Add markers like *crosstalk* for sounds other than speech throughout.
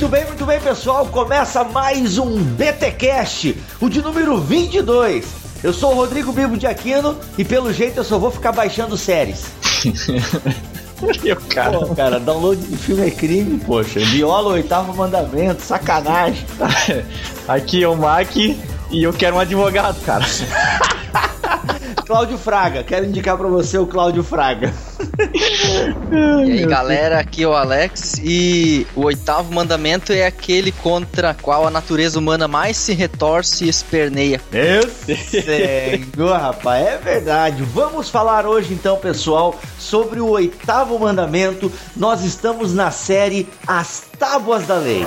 Muito bem, muito bem, pessoal. Começa mais um BTcast, o de número 22. Eu sou o Rodrigo Bibo de Aquino e pelo jeito eu só vou ficar baixando séries. *laughs* Meu cara. Pô, cara, download de filme é crime, poxa. Viola o oitavo mandamento, sacanagem. *laughs* Aqui é o Mac e eu quero um advogado, cara. *laughs* Cláudio Fraga, quero indicar para você o Cláudio Fraga. *laughs* e aí, galera, aqui é o Alex e o oitavo mandamento é aquele contra qual a natureza humana mais se retorce e esperneia. Meu Senhor, rapaz, é verdade. Vamos falar hoje então, pessoal, sobre o oitavo mandamento. Nós estamos na série As Tábuas da Lei.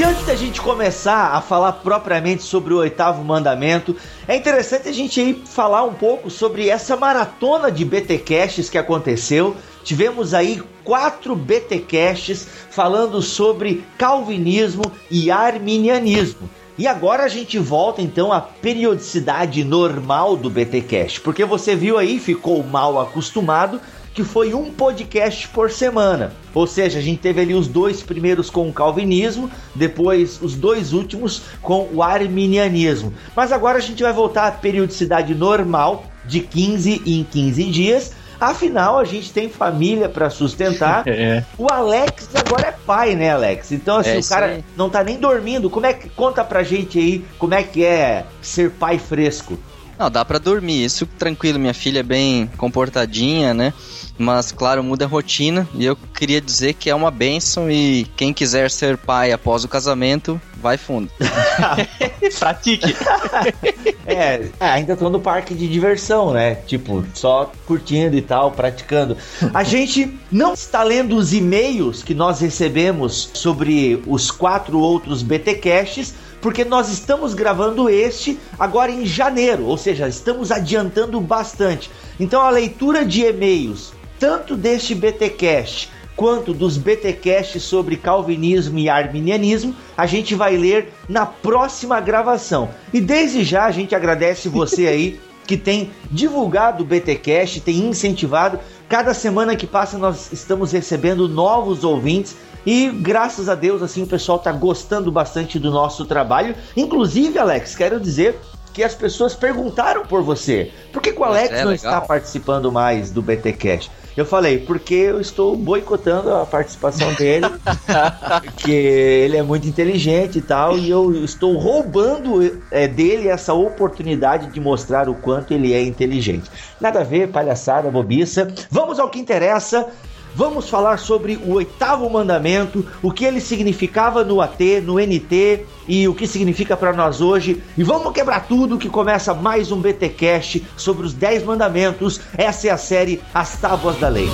E antes da gente começar a falar propriamente sobre o oitavo mandamento, é interessante a gente aí falar um pouco sobre essa maratona de BTcasts que aconteceu. Tivemos aí quatro BTcasts falando sobre calvinismo e arminianismo. E agora a gente volta então à periodicidade normal do BTcast, porque você viu aí, ficou mal acostumado que foi um podcast por semana. Ou seja, a gente teve ali os dois primeiros com o calvinismo, depois os dois últimos com o arminianismo. Mas agora a gente vai voltar à periodicidade normal de 15 em 15 dias. Afinal, a gente tem família para sustentar. *laughs* É. O Alex agora é pai, né, Alex? Então, assim, é o cara aí. não tá nem dormindo. Como é que conta pra gente aí como é que é ser pai fresco? Não, dá para dormir. Isso tranquilo, minha filha é bem comportadinha, né? Mas, claro, muda a rotina e eu queria dizer que é uma benção e quem quiser ser pai após o casamento, vai fundo. *laughs* *laughs* Pratique. é, é, ainda tô no parque de diversão, né? Tipo, só curtindo e tal, praticando. A *laughs* gente não está lendo os e-mails que nós recebemos sobre os quatro outros BTcasts, porque nós estamos gravando este agora em janeiro, ou seja, estamos adiantando bastante. Então a leitura de e-mails tanto deste BTcast quanto dos BTcasts sobre calvinismo e arminianismo, a gente vai ler na próxima gravação. E desde já a gente agradece você aí que tem divulgado o BTcast, tem incentivado. Cada semana que passa nós estamos recebendo novos ouvintes e graças a Deus assim o pessoal está gostando bastante do nosso trabalho. Inclusive, Alex, quero dizer que as pessoas perguntaram por você. Por que, que o Alex é, não está participando mais do BTcast? Eu falei, porque eu estou boicotando a participação dele, *laughs* porque ele é muito inteligente e tal, e eu estou roubando é, dele essa oportunidade de mostrar o quanto ele é inteligente. Nada a ver, palhaçada, bobiça. Vamos ao que interessa. Vamos falar sobre o oitavo mandamento, o que ele significava no AT, no NT e o que significa para nós hoje. E vamos quebrar tudo que começa mais um BTcast sobre os 10 mandamentos. Essa é a série As Tábuas da Lei.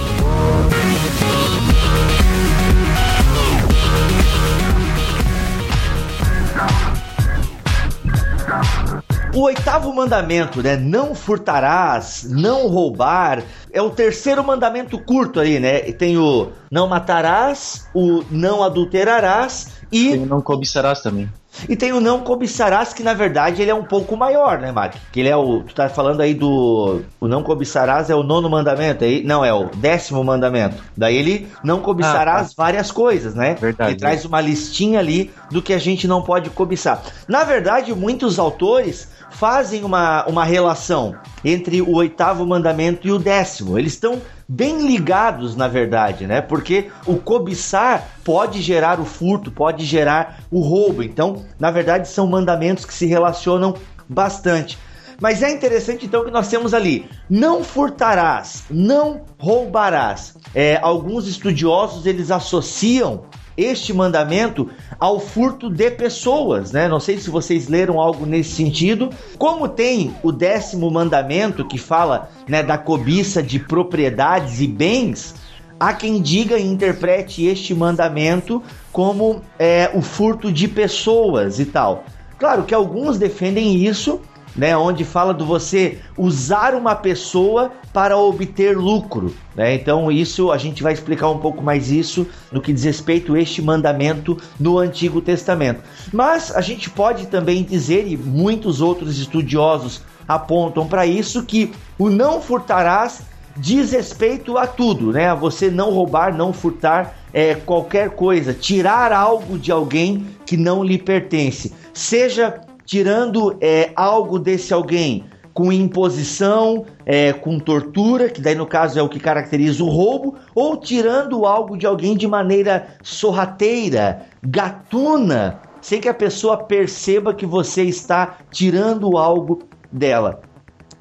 O oitavo mandamento, né? Não furtarás, não roubar. É o terceiro mandamento curto aí, né? Tem o não matarás, o não adulterarás e. Tem o não cobiçarás também. E tem o não cobiçarás, que na verdade ele é um pouco maior, né, Mac? Que ele é o. Tu tá falando aí do. O não cobiçarás é o nono mandamento, aí? Não, é o décimo mandamento. Daí ele não cobiçarás ah, tá. várias coisas, né? Verdade. Ele traz uma listinha ali do que a gente não pode cobiçar. Na verdade, muitos autores fazem uma, uma relação entre o oitavo mandamento e o décimo. Eles estão bem ligados, na verdade, né? Porque o cobiçar pode gerar o furto, pode gerar o roubo. Então, na verdade, são mandamentos que se relacionam bastante. Mas é interessante então que nós temos ali: não furtarás, não roubarás. É, alguns estudiosos eles associam este mandamento ao furto de pessoas, né? Não sei se vocês leram algo nesse sentido. Como tem o décimo mandamento que fala né, da cobiça de propriedades e bens, há quem diga e interprete este mandamento como é, o furto de pessoas e tal. Claro que alguns defendem isso né, onde fala do você usar uma pessoa para obter lucro, né? Então isso a gente vai explicar um pouco mais isso no que diz respeito a este mandamento no Antigo Testamento. Mas a gente pode também dizer e muitos outros estudiosos apontam para isso que o não furtarás diz respeito a tudo, né? A você não roubar, não furtar é, qualquer coisa, tirar algo de alguém que não lhe pertence, seja tirando é, algo desse alguém com imposição, é, com tortura, que daí no caso é o que caracteriza o roubo, ou tirando algo de alguém de maneira sorrateira, gatuna, sem que a pessoa perceba que você está tirando algo dela.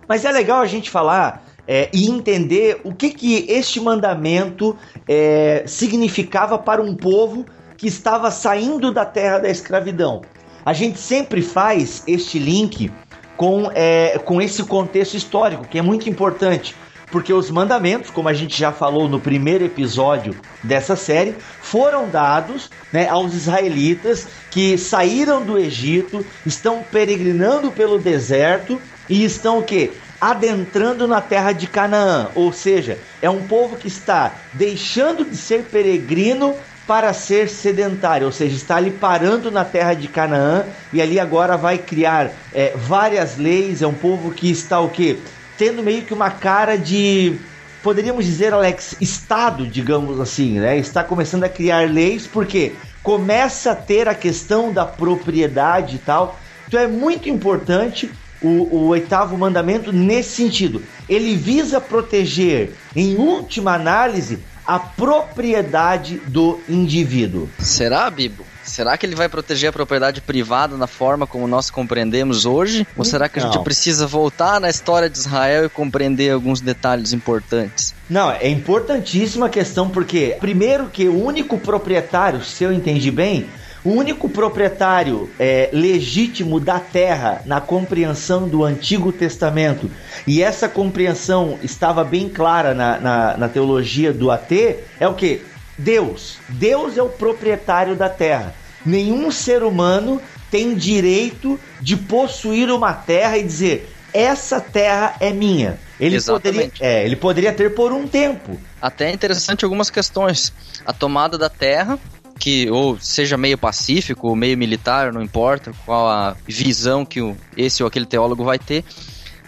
Mas é legal a gente falar é, e entender o que, que este mandamento é, significava para um povo que estava saindo da terra da escravidão. A gente sempre faz este link com, é, com esse contexto histórico, que é muito importante. Porque os mandamentos, como a gente já falou no primeiro episódio dessa série, foram dados né, aos israelitas que saíram do Egito, estão peregrinando pelo deserto e estão o quê? adentrando na terra de Canaã, ou seja, é um povo que está deixando de ser peregrino para ser sedentário, ou seja, está ali parando na terra de Canaã e ali agora vai criar é, várias leis. É um povo que está o quê? Tendo meio que uma cara de poderíamos dizer, Alex, Estado, digamos assim, né? Está começando a criar leis porque começa a ter a questão da propriedade e tal. Então é muito importante o, o, oitavo mandamento nesse sentido. Ele visa proteger, em última análise, a propriedade do indivíduo. Será, Bibo? Será que ele vai proteger a propriedade privada na forma como nós compreendemos hoje? Ou será que a gente precisa voltar na história de Israel e compreender alguns detalhes importantes? Não, é importantíssima a questão porque, primeiro, que o único proprietário, se eu entendi bem, o único proprietário é, legítimo da terra na compreensão do Antigo Testamento, e essa compreensão estava bem clara na, na, na teologia do AT, é o que? Deus. Deus é o proprietário da terra. Nenhum ser humano tem direito de possuir uma terra e dizer: essa terra é minha. Ele poderia, é, ele poderia ter por um tempo. Até é interessante algumas questões. A tomada da terra que ou seja meio pacífico ou meio militar, não importa qual a visão que esse ou aquele teólogo vai ter,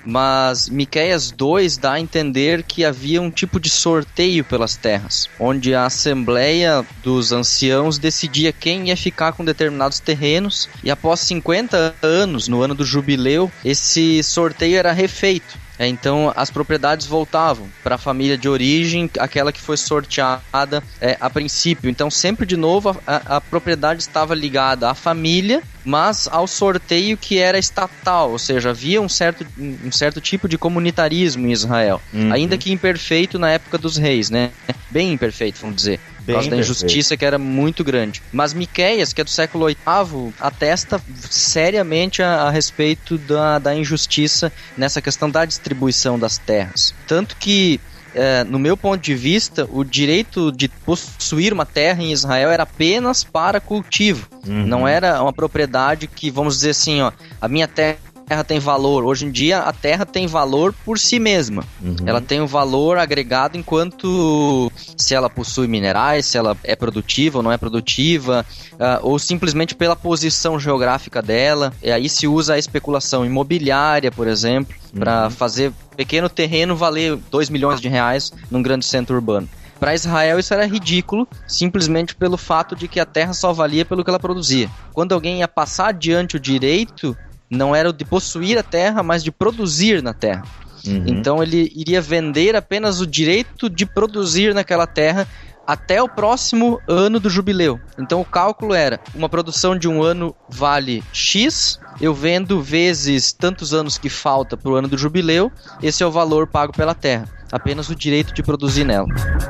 mas Miqueias 2 dá a entender que havia um tipo de sorteio pelas terras, onde a assembleia dos anciãos decidia quem ia ficar com determinados terrenos, e após 50 anos, no ano do jubileu, esse sorteio era refeito. É, então as propriedades voltavam para a família de origem, aquela que foi sorteada é, a princípio. Então sempre de novo a, a, propriedade estava ligada à família, mas ao sorteio que era estatal, ou seja, havia um certo, um certo tipo de comunitarismo em Israel, uhum. ainda que imperfeito na época dos reis, né? Bem imperfeito, vamos dizer. Por causa da injustiça que era muito grande. Mas Miqueias, que é do século VIII, atesta seriamente a, a respeito da, da injustiça nessa questão da distribuição das terras. Tanto que é, no meu ponto de vista, o direito de possuir uma terra em Israel era apenas para cultivo. Uhum. Não era uma propriedade que, vamos dizer assim, ó, a minha terra terra tem valor. Hoje em dia, a terra tem valor por si mesma. Uhum. Ela tem um valor agregado enquanto se ela possui minerais, se ela é produtiva ou não é produtiva, uh, ou simplesmente pela posição geográfica dela. E aí se usa a especulação imobiliária, por exemplo, uhum. para fazer pequeno terreno valer 2 milhões de reais num grande centro urbano. Para Israel isso era ridículo, simplesmente pelo fato de que a terra só valia pelo que ela produzia. Quando alguém ia passar adiante o direito não era o de possuir a terra, mas de produzir na terra. Uhum. Então ele iria vender apenas o direito de produzir naquela terra até o próximo ano do jubileu. Então o cálculo era: uma produção de um ano vale X, eu vendo vezes tantos anos que falta para o ano do jubileu, esse é o valor pago pela terra. Apenas o direito de produzir nela. Pega,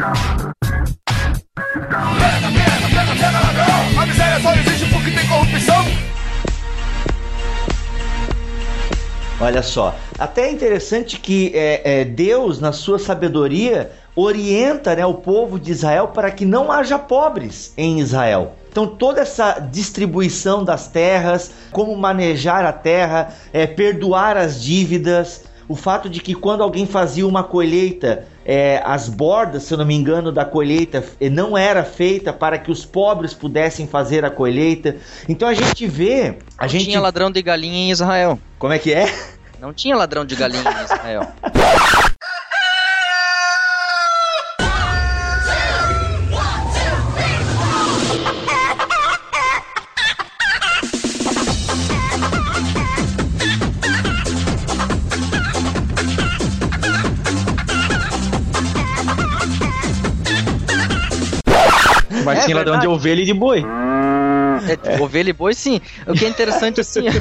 pega, pega, pega, ladrão! Olha só, até é interessante que é, é, Deus, na sua sabedoria, orienta né, o povo de Israel para que não haja pobres em Israel. Então, toda essa distribuição das terras, como manejar a terra, é, perdoar as dívidas, o fato de que quando alguém fazia uma colheita, é, as bordas, se eu não me engano, da colheita é, não era feita para que os pobres pudessem fazer a colheita. Então a gente vê. A não gente tinha ladrão de galinha em Israel. Como é que é? Não tinha ladrão de galinha em Israel. *laughs* Mas É ladrão verdade. de ovelha e de boi. É, ovelha e boi, sim. O que é interessante, assim, *laughs*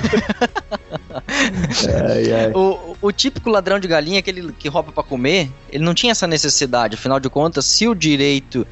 Ai, ai. o, o típico ladrão de galinha, aquele que rouba pra comer, ele não tinha essa necessidade. Afinal de contas, se o direito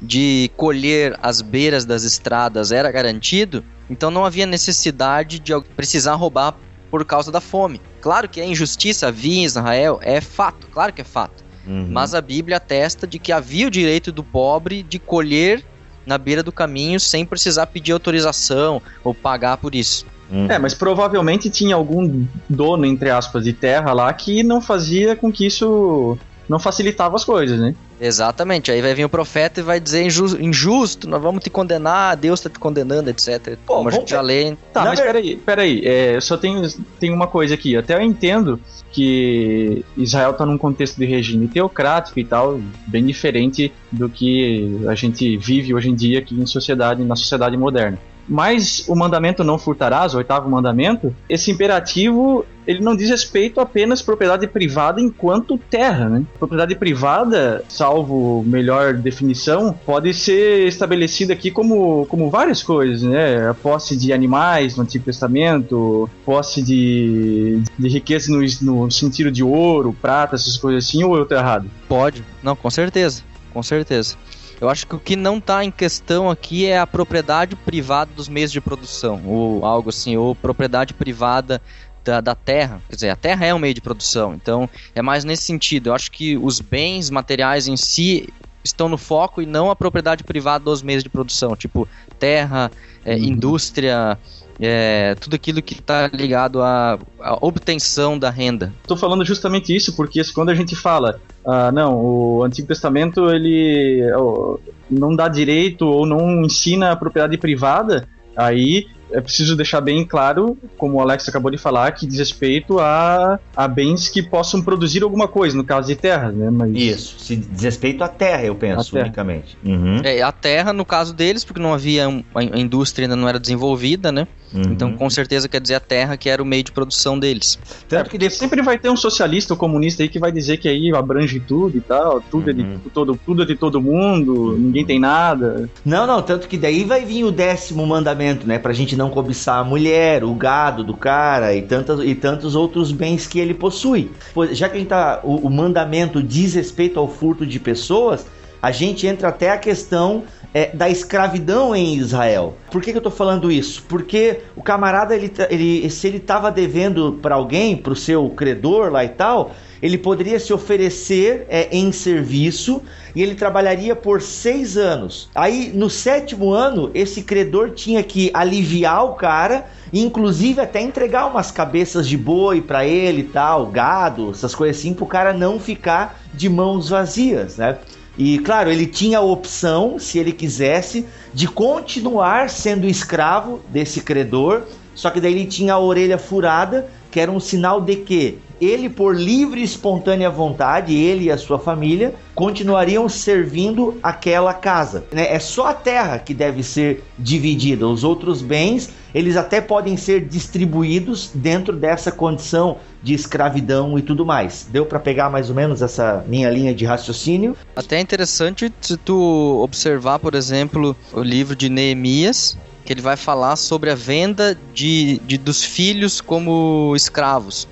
de colher as beiras das estradas era garantido, então não havia necessidade de precisar roubar por causa da fome. Claro que a injustiça havia em Israel, é fato, claro que é fato. Uhum. Mas a Bíblia atesta de que havia o direito do pobre de colher na beira do caminho sem precisar pedir autorização ou pagar por isso. Uhum. É, mas provavelmente tinha algum dono, entre aspas, de terra lá que não fazia com que isso não facilitava as coisas, né? Exatamente, aí vai vir o profeta e vai dizer inju- injusto, nós vamos te condenar, Deus está te condenando, etc. Pô, Como a gente já lê. Tá, Na mas ver- peraí, peraí. É, eu só tenho, tenho uma coisa aqui. Até eu entendo que Israel tá num contexto de regime teocrático e tal, bem diferente do que a gente vive hoje em dia aqui em sociedade, na sociedade moderna. Mas o mandamento não furtarás, o oitavo mandamento, esse imperativo, ele não diz respeito apenas propriedade privada enquanto terra, né? Propriedade privada, salvo melhor definição, pode ser estabelecida aqui como, como várias coisas, né? A posse de animais no Antigo Testamento, posse de, de riqueza no, no sentido de ouro, prata, essas coisas assim, ou eu tô errado? Pode, não, com certeza, com certeza. Eu acho que o que não está em questão aqui é a propriedade privada dos meios de produção, ou algo assim, ou propriedade privada da, da terra. Quer dizer, a terra é um meio de produção, então é mais nesse sentido. Eu acho que os bens materiais em si estão no foco e não a propriedade privada dos meios de produção, tipo terra, é, Uhum. indústria, é, tudo aquilo que está ligado à, à obtenção da renda. Tô falando justamente isso porque quando a gente fala, ah, não, o Antigo Testamento ele ó, não dá direito ou não ensina a propriedade privada, aí é preciso deixar bem claro, como o Alex acabou de falar, que diz respeito a, a bens que possam produzir alguma coisa, no caso de terras, né? Mas Isso, se diz respeito à terra, eu penso, terra. unicamente. Uhum. É, a terra, no caso deles, porque não havia a indústria ainda não era desenvolvida, né? Uhum. Então, com certeza quer dizer a terra que era o meio de produção deles. Tanto que porque sempre vai ter um socialista ou comunista aí que vai dizer que aí abrange tudo e tal, tudo, é, Uhum. de, todo, tudo é de todo mundo, ninguém tem nada. Não, não, tanto que daí vai vir o décimo mandamento, né? Pra gente não cobiçar a mulher, o gado do cara e, tantas, e tantos outros bens que ele possui. Pois, já que a gente tá, o, o mandamento diz respeito ao furto de pessoas, a gente entra até a questão é, da escravidão em Israel. Por que, que eu tô falando isso? Porque o camarada, ele, tá- ele, se ele tava devendo para alguém, pro seu credor lá e tal, ele poderia se oferecer é, em serviço e ele trabalharia por seis anos. Aí, no sétimo ano, esse credor tinha que aliviar o cara, inclusive até entregar umas cabeças de boi para ele e tal, gado, essas coisas assim, pro cara não ficar de mãos vazias, né? E claro, ele tinha a opção, se ele quisesse, de continuar sendo escravo desse credor, só que daí ele tinha a orelha furada, que era um sinal de que ele, por livre e espontânea vontade, ele e a sua família, continuariam servindo aquela casa. né? É só a terra que deve ser dividida. Os outros bens, eles até podem ser distribuídos dentro dessa condição de escravidão e tudo mais. Deu para pegar mais ou menos essa minha linha de raciocínio? Até é interessante se tu observar, por exemplo, o livro de Neemias, que ele vai falar sobre a venda de, de dos filhos como escravos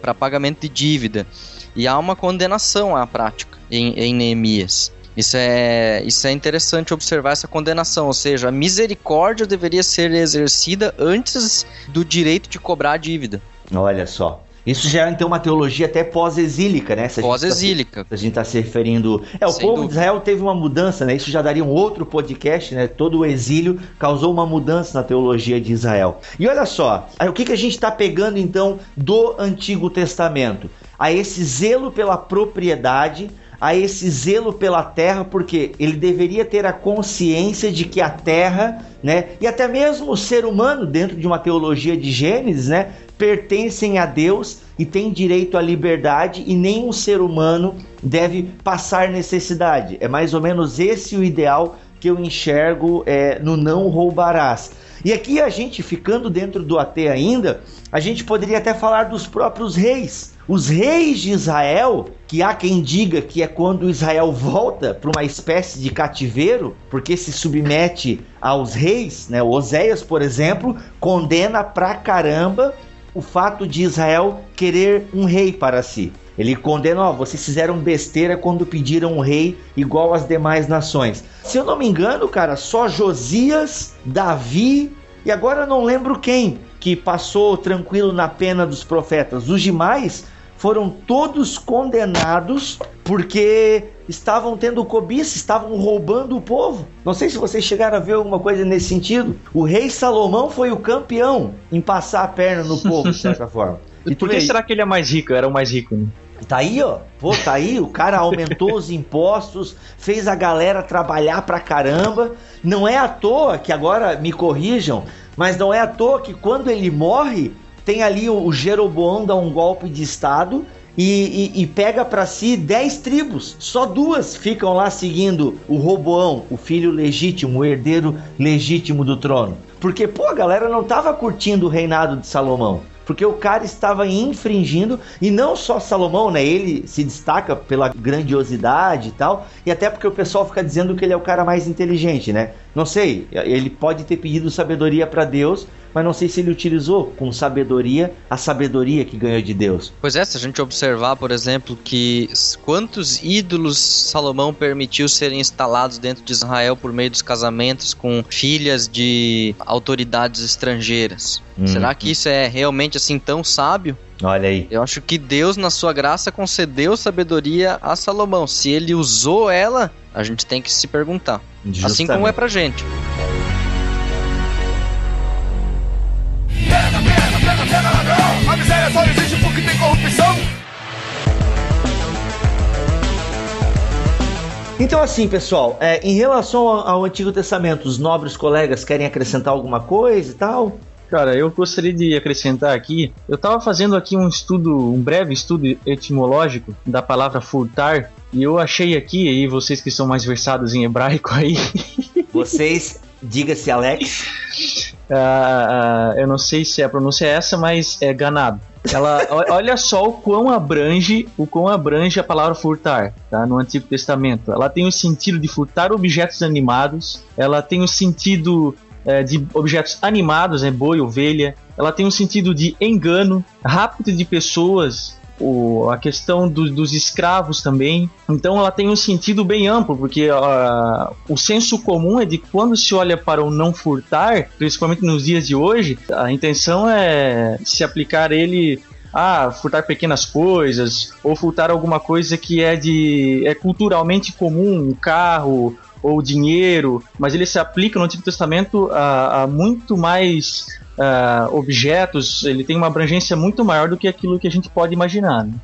para pagamento de dívida. E há uma condenação à prática em, em Neemias. Isso é, isso é interessante observar essa condenação, ou seja, a misericórdia deveria ser exercida antes do direito de cobrar a dívida. Olha só. Isso já é então uma teologia até pós-exílica, né? Tá Pós-exílica. A gente está se referindo. É, o Sem povo dúvida. de Israel teve uma mudança, né? Isso já daria um outro podcast, né? Todo o exílio causou uma mudança na teologia de Israel. E olha só, aí o que, que a gente está pegando então do Antigo Testamento? A esse zelo pela propriedade, a esse zelo pela terra, porque ele deveria ter a consciência de que a terra, né, e até mesmo o ser humano, dentro de uma teologia de Gênesis, né, pertencem a Deus e têm direito à liberdade, e nenhum ser humano deve passar necessidade. É mais ou menos esse o ideal que eu enxergo é, no não roubarás. E aqui a gente, ficando dentro do AT ainda, a gente poderia até falar dos próprios reis. Os reis de Israel, que há quem diga que é quando Israel volta para uma espécie de cativeiro, porque se submete aos reis, né? O Oséias, por exemplo, condena pra caramba o fato de Israel querer um rei para si. Ele condena, ó, vocês fizeram besteira quando pediram um rei igual às demais nações. Se eu não me engano, cara, só Josias, Davi e agora eu não lembro quem que passou tranquilo na pena dos profetas. Os demais foram todos condenados porque estavam tendo cobiça, estavam roubando o povo. Não sei se vocês chegaram a ver alguma coisa nesse sentido. O rei Salomão foi o campeão em passar a perna no povo, de certa forma. *laughs* E por que será que ele é mais rico? Era o mais rico, né? Tá aí, ó. Pô, tá aí. O cara aumentou os impostos, fez a galera trabalhar pra caramba. Não é à toa que agora me corrijam, mas não é à toa que quando ele morre, tem ali o, o Jeroboão dá um golpe de estado e, e, e pega para si dez tribos. Só duas ficam lá seguindo o Roboão, o filho legítimo, o herdeiro legítimo do trono. Porque, pô, a galera não tava curtindo o reinado de Salomão porque o cara estava infringindo, e não só Salomão, né? Ele se destaca pela grandiosidade e tal, e até porque o pessoal fica dizendo que ele é o cara mais inteligente, né? Não sei, ele pode ter pedido sabedoria para Deus, mas não sei se ele utilizou com sabedoria a sabedoria que ganhou de Deus. Pois é, se a gente observar, por exemplo, que quantos ídolos Salomão permitiu serem instalados dentro de Israel por meio dos casamentos com filhas de autoridades estrangeiras. Hum. Será que isso é realmente assim tão sábio? Olha aí. Eu acho que Deus, na sua graça, concedeu sabedoria a Salomão. Se ele usou ela, a gente tem que se perguntar. Justamente. Assim como é pra gente. Miséria só existe porque tem corrupção. Então, assim, pessoal, é, em relação ao, ao Antigo Testamento, os nobres colegas querem acrescentar alguma coisa e tal? Cara, eu gostaria de acrescentar aqui. Eu estava fazendo aqui um estudo, um breve estudo etimológico da palavra furtar, e eu achei aqui, e vocês que são mais versados em hebraico aí. Vocês, diga-se Alex. *laughs* Uh, uh, eu não sei se a pronúncia é essa, mas é ganado. Ela, *laughs* olha só o quão abrange, o quão abrange a palavra furtar, tá? No Antigo Testamento. Ela tem o sentido de furtar objetos animados, ela tem o sentido é, de objetos animados, né, boi, ovelha. Ela tem um sentido de engano, rápido de pessoas, o, a questão do, dos escravos também. Então ela tem um sentido bem amplo, porque uh, o senso comum é de quando se olha para o não furtar, principalmente nos dias de hoje, a intenção é se aplicar ele ah, furtar pequenas coisas ou furtar alguma coisa que é de é culturalmente comum, um carro ou dinheiro, mas ele se aplica no Antigo Testamento a, a muito mais uh, objetos, ele tem uma abrangência muito maior do que aquilo que a gente pode imaginar. Né?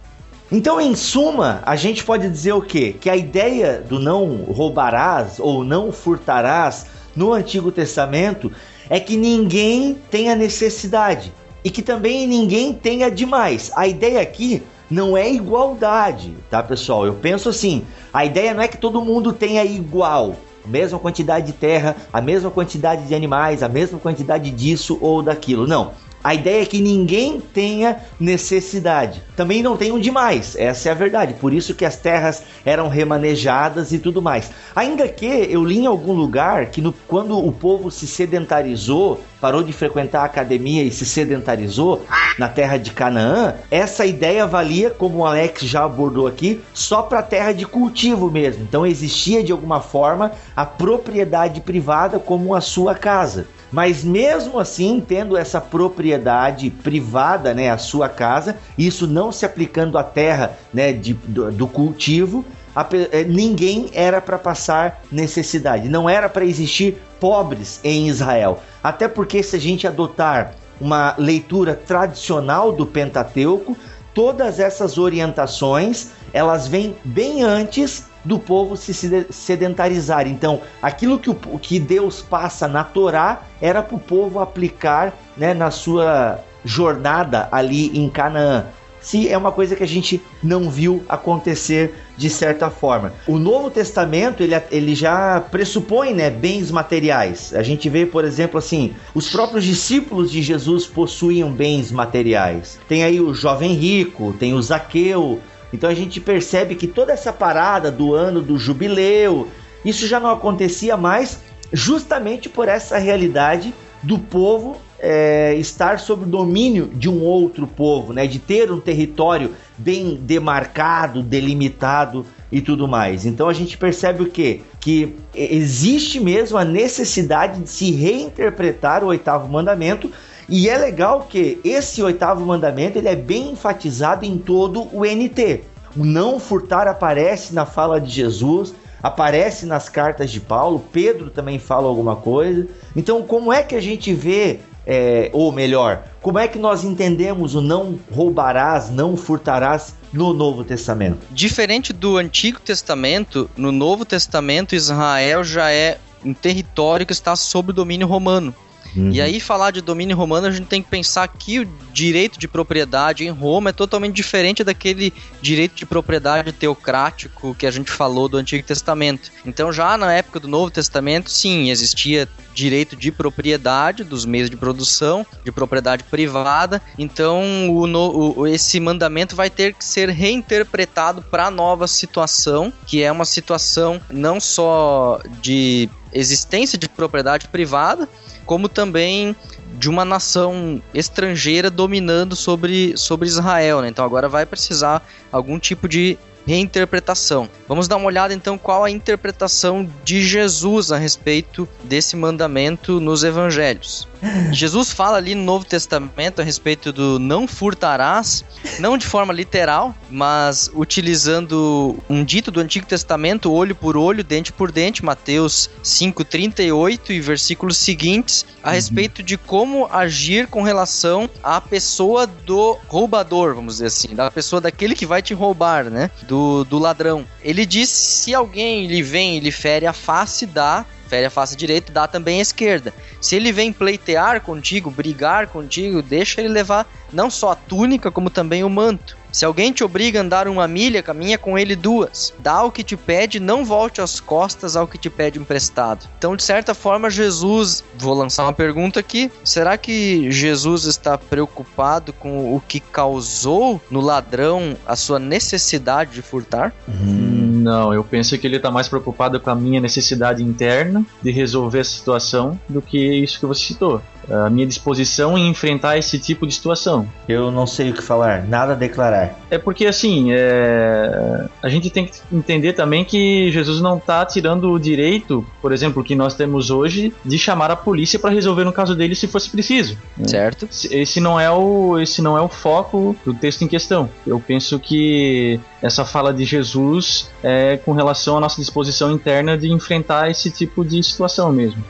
Então, em suma, a gente pode dizer o quê? Que a ideia do não roubarás ou não furtarás no Antigo Testamento é que ninguém tenha necessidade e que também ninguém tenha demais. A ideia aqui não é igualdade, tá, pessoal? Eu penso assim: a ideia não é que todo mundo tenha igual, a mesma quantidade de terra, a mesma quantidade de animais, a mesma quantidade disso ou daquilo. Não. A ideia é que ninguém tenha necessidade. Também não tenham demais, essa é a verdade. Por isso que as terras eram remanejadas e tudo mais. Ainda que eu li em algum lugar que no, quando o povo se sedentarizou, parou de frequentar a academia e se sedentarizou na terra de Canaã, essa ideia valia, como o Alex já abordou aqui, só para a terra de cultivo mesmo. Então existia de alguma forma a propriedade privada como a sua casa. Mas mesmo assim, tendo essa propriedade privada, né, a sua casa, isso não se aplicando à terra, né, de, do, do cultivo, a, eh, ninguém era para passar necessidade, não era para existir pobres em Israel. Até porque se a gente adotar uma leitura tradicional do Pentateuco, todas essas orientações elas vêm bem antes do povo se sedentarizar. Então, aquilo que, o, que Deus passa na Torá era para o povo aplicar né, na sua jornada ali em Canaã se é uma coisa que a gente não viu acontecer de certa forma. O Novo Testamento ele, ele já pressupõe né, bens materiais. A gente vê, por exemplo, assim, os próprios discípulos de Jesus possuíam bens materiais. Tem aí o jovem rico, tem o Zaqueu. Então a gente percebe que toda essa parada do ano do jubileu, isso já não acontecia mais justamente por essa realidade do povo é, estar sob o domínio de um outro povo, né? De ter um território bem demarcado, delimitado e tudo mais. Então a gente percebe o quê? Que existe mesmo a necessidade de se reinterpretar o oitavo mandamento. E é legal que esse oitavo mandamento ele é bem enfatizado em todo o NT. O não furtar aparece na fala de Jesus, aparece nas cartas de Paulo, Pedro também fala alguma coisa. Então, como é que a gente vê é, ou melhor, como é que nós entendemos o não roubarás, não furtarás no Novo Testamento? Diferente do Antigo Testamento, no Novo Testamento Israel já é um território que está sob domínio romano. Uhum. E aí, falar de domínio romano, a gente tem que pensar que o direito de propriedade em Roma é totalmente diferente daquele direito de propriedade teocrático que a gente falou do Antigo Testamento. Então, já na época do Novo Testamento, sim, existia direito de propriedade dos meios de produção, de propriedade privada. Então, o, o, esse mandamento vai ter que ser reinterpretado para a nova situação, que é uma situação não só de existência de propriedade privada, como também de uma nação estrangeira dominando sobre, sobre Israel. Né? Então agora vai precisar algum tipo de reinterpretação. Vamos dar uma olhada então qual a interpretação de Jesus a respeito desse mandamento nos evangelhos. Jesus fala ali no Novo Testamento a respeito do não furtarás, não de forma literal, mas utilizando um dito do Antigo Testamento, olho por olho, dente por dente, Mateus 5:38 e versículos seguintes, a uhum. respeito de como agir com relação à pessoa do roubador, vamos dizer assim, da pessoa daquele que vai te roubar, né? Do, do ladrão. Ele diz: se alguém lhe vem e lhe fere a face, dá fere a face direita, dá também a esquerda. Se ele vem pleitear contigo, brigar contigo, deixa ele levar não só a túnica, como também o manto. Se alguém te obriga a andar uma milha, caminha com ele duas. Dá o que te pede, não volte as costas ao que te pede emprestado. Então, de certa forma, Jesus, vou lançar uma pergunta aqui: será que Jesus está preocupado com o que causou no ladrão a sua necessidade de furtar? Hum, não, eu penso que ele está mais preocupado com a minha necessidade interna de resolver a situação do que isso que você citou a minha disposição em enfrentar esse tipo de situação. Eu não sei o que falar, nada a declarar. É porque assim, é... a gente tem que entender também que Jesus não está tirando o direito, por exemplo, que nós temos hoje, de chamar a polícia para resolver no caso dele se fosse preciso. Né? Certo. Esse não é o esse não é o foco do texto em questão. Eu penso que essa fala de Jesus é com relação à nossa disposição interna de enfrentar esse tipo de situação mesmo.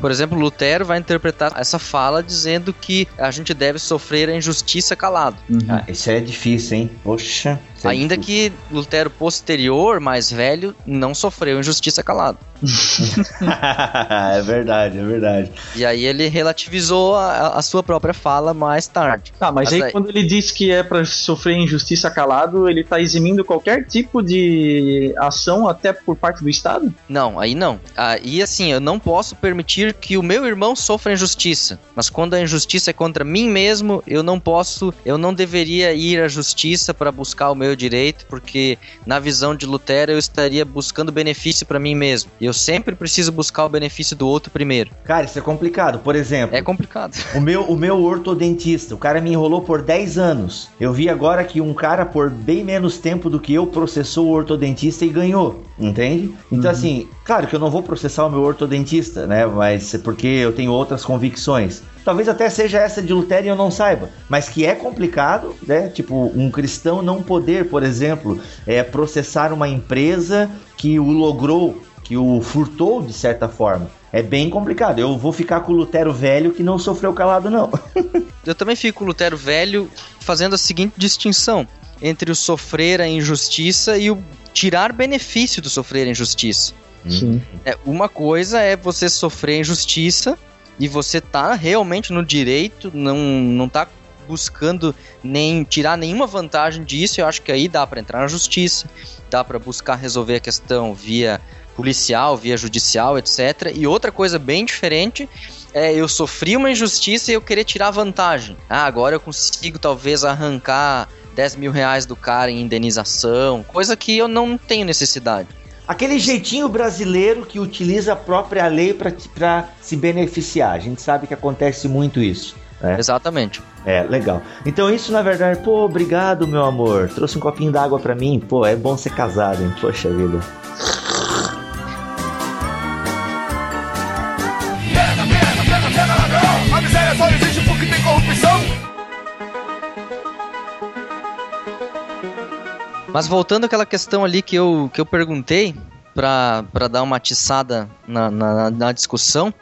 Por exemplo, Lutero vai interpretar essa fala dizendo que a gente deve sofrer a injustiça calado. Uhum. Ah, isso é difícil, hein? Poxa. É Ainda que Lutero posterior, mais velho, não sofreu injustiça calado. *laughs* é verdade, é verdade. E aí ele relativizou a, a sua própria fala mais tarde. Tá, mas, mas aí, aí, quando ele diz que é para sofrer injustiça calado, ele tá eximindo qualquer tipo de ação até por parte do Estado? Não, aí não. Aí assim, eu não posso permitir que o meu irmão sofra injustiça. Mas quando a injustiça é contra mim mesmo, eu não posso, eu não deveria ir à justiça para buscar o meu direito, porque na visão de Lutero eu estaria buscando benefício para mim mesmo. E eu sempre preciso buscar o benefício do outro primeiro. Cara, isso é complicado. Por exemplo, é complicado. *laughs* O meu, o meu ortodentista, o cara me enrolou por 10 anos. Eu vi agora que um cara, por bem menos tempo do que eu, processou o ortodentista e ganhou. Entende? Então, uhum. assim, claro que eu não vou processar o meu ortodentista, né? Mas é porque eu tenho outras convicções. Talvez até seja essa de Lutero e eu não saiba, mas que é complicado, né? Tipo, um cristão não poder, por exemplo, é, processar uma empresa que o logrou, que o furtou de certa forma. É bem complicado. Eu vou ficar com o Lutero velho que não sofreu calado, não. *laughs* eu também fico com o Lutero velho fazendo a seguinte distinção entre o sofrer a injustiça e o tirar benefício do sofrer a injustiça. Sim. É, uma coisa é você sofrer injustiça e você tá realmente no direito, não, não tá buscando nem tirar nenhuma vantagem disso. Eu acho que aí dá para entrar na justiça, dá para buscar resolver a questão via policial, via judicial, etc. E outra coisa bem diferente é eu sofri uma injustiça e eu querer tirar vantagem. Ah, agora eu consigo talvez arrancar 10 mil reais do cara em indenização, coisa que eu não tenho necessidade. Aquele jeitinho brasileiro que utiliza a própria lei para se beneficiar. A gente sabe que acontece muito isso. Né? Exatamente. É, legal. Então isso na verdade, pô, obrigado, meu amor. Trouxe um copinho d'água para mim. Pô, é bom ser casado, hein? Poxa vida. Mas voltando àquela questão ali que eu, que eu perguntei, para dar uma atiçada na, na, na discussão,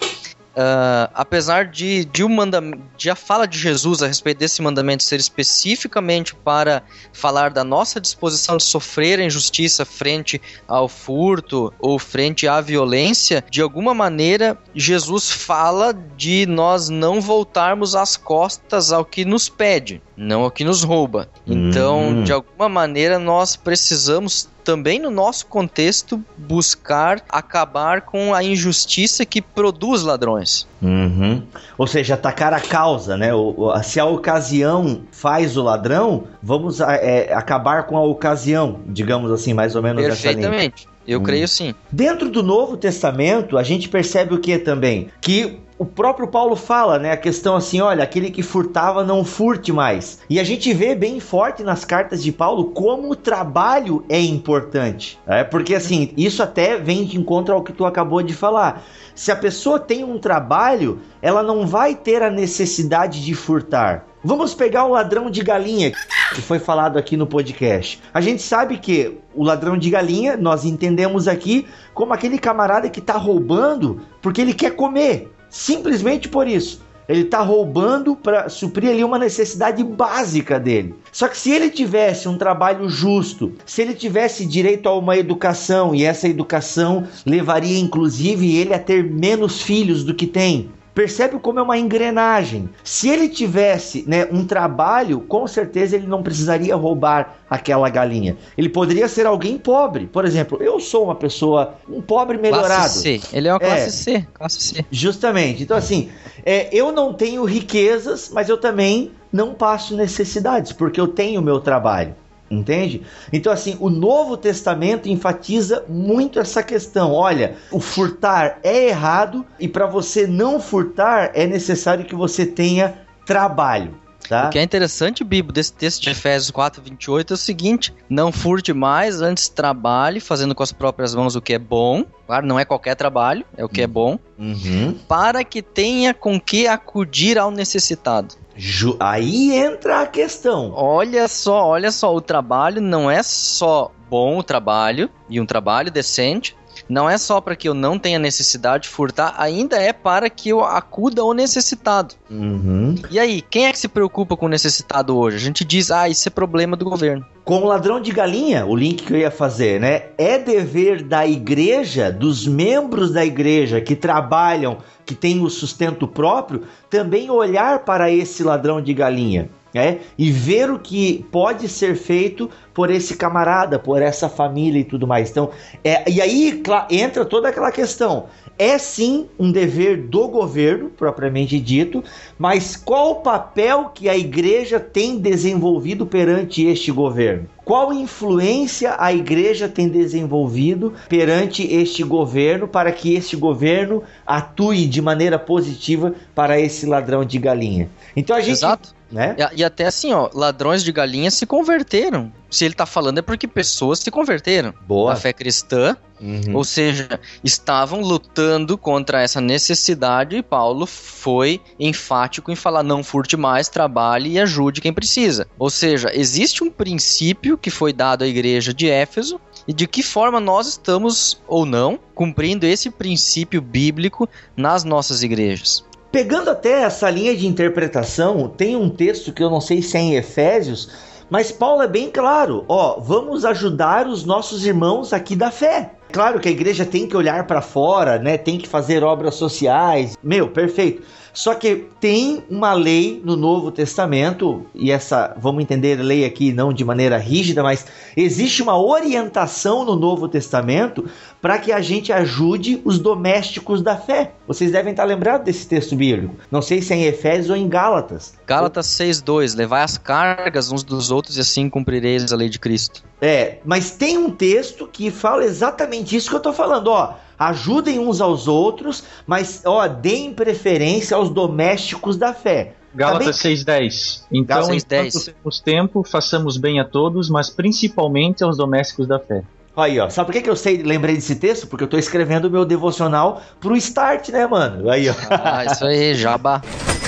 Uh, apesar de, de, um mandamento, de a fala de Jesus a respeito desse mandamento ser especificamente para falar da nossa disposição de sofrer a injustiça frente ao furto ou frente à violência, de alguma maneira Jesus fala de nós não voltarmos as costas ao que nos pede, não ao que nos rouba. Então, Hum. de alguma maneira, nós precisamos também no nosso contexto buscar acabar com a injustiça que produz ladrões. Uhum. Ou seja, atacar a causa, né? O- o- se a ocasião faz o ladrão, vamos é, acabar com a ocasião, digamos assim, mais ou menos. Perfeitamente. Eu Hum. creio sim. Dentro do Novo Testamento, a gente percebe o que também? Que o próprio Paulo fala, né? A questão assim, olha, aquele que furtava não furte mais. E a gente vê bem forte nas cartas de Paulo como o trabalho é importante. É porque assim, isso até vem de encontro ao que tu acabou de falar. Se a pessoa tem um trabalho, ela não vai ter a necessidade de furtar. Vamos pegar o ladrão de galinha que foi falado aqui no podcast. A gente sabe que o ladrão de galinha, nós entendemos aqui como aquele camarada que tá roubando porque ele quer comer. Simplesmente por isso. Ele tá roubando para suprir ali uma necessidade básica dele. Só que se ele tivesse um trabalho justo, se ele tivesse direito a uma educação e essa educação levaria inclusive ele a ter menos filhos do que tem, Percebe como é uma engrenagem. Se ele tivesse né, um trabalho, com certeza ele não precisaria roubar aquela galinha. Ele poderia ser alguém pobre. Por exemplo, eu sou uma pessoa, um pobre melhorado. Classe C. Ele é uma classe É. C. Classe C. Justamente. Então, assim, é, eu não tenho riquezas, mas eu também não passo necessidades, porque eu tenho o meu trabalho. Entende? Então, assim, o Novo Testamento enfatiza muito essa questão. Olha, o furtar é errado e para você não furtar é necessário que você tenha trabalho. Tá? O que é interessante, Bibo, desse texto de Efésios 4, 28 é o seguinte: não furte mais, antes trabalhe, fazendo com as próprias mãos o que é bom. Claro, não é qualquer trabalho, é o que é bom. Uhum. Para que tenha com que acudir ao necessitado. Ju- Aí entra a questão. Olha só, olha só, o trabalho não é só bom o trabalho e um trabalho decente. Não é só para que eu não tenha necessidade de furtar, ainda é para que eu acuda ao necessitado. Uhum. E aí, quem é que se preocupa com o necessitado hoje? A gente diz, ah, isso é problema do governo. Com o ladrão de galinha, o link que eu ia fazer, né? É dever da igreja, dos membros da igreja que trabalham, que têm o sustento próprio, também olhar para esse ladrão de galinha. Né? E ver o que pode ser feito por esse camarada, por essa família e tudo mais. Então, é, e aí entra toda aquela questão. É sim um dever do governo, propriamente dito, mas qual o papel que a igreja tem desenvolvido perante este governo? Qual influência a igreja tem desenvolvido perante este governo para que este governo atue de maneira positiva para esse ladrão de galinha? Então a gente, Exato. Né? E, e até assim, ó, ladrões de galinha se converteram. Se ele tá falando é porque pessoas se converteram Boa. à fé cristã, Uhum. ou seja, estavam lutando contra essa necessidade e Paulo foi enfático em falar não furte mais, trabalhe e ajude quem precisa. Ou seja, existe um princípio que foi dado à igreja de Éfeso e de que forma nós estamos ou não cumprindo esse princípio bíblico nas nossas igrejas. Pegando até essa linha de interpretação, tem um texto que eu não sei se é em Efésios, Mas Paulo é bem claro, ó, vamos ajudar os nossos irmãos aqui da fé. Claro que a igreja tem que olhar para fora, né? Tem que fazer obras sociais. Meu, perfeito. Só que tem uma lei no Novo Testamento, e essa, vamos entender lei aqui não de maneira rígida, mas existe uma orientação no Novo Testamento para que a gente ajude os domésticos da fé. Vocês devem estar lembrados desse texto bíblico. Não sei se é em Efésios ou em Gálatas. Gálatas 6:2, levai as cargas uns dos outros e assim cumprireis a lei de Cristo. É, mas tem um texto que fala exatamente isso que eu estou falando, ó ajudem uns aos outros, mas ó, deem preferência aos domésticos da fé. Gálatas tá 6:10. Então, 6, enquanto temos tempo, façamos bem a todos, mas principalmente aos domésticos da fé. Aí, ó. Sabe por que, que eu sei, lembrei desse texto? Porque eu tô escrevendo o meu devocional pro Start, né, mano? Aí, ó. Ah, isso aí, jabá. *laughs*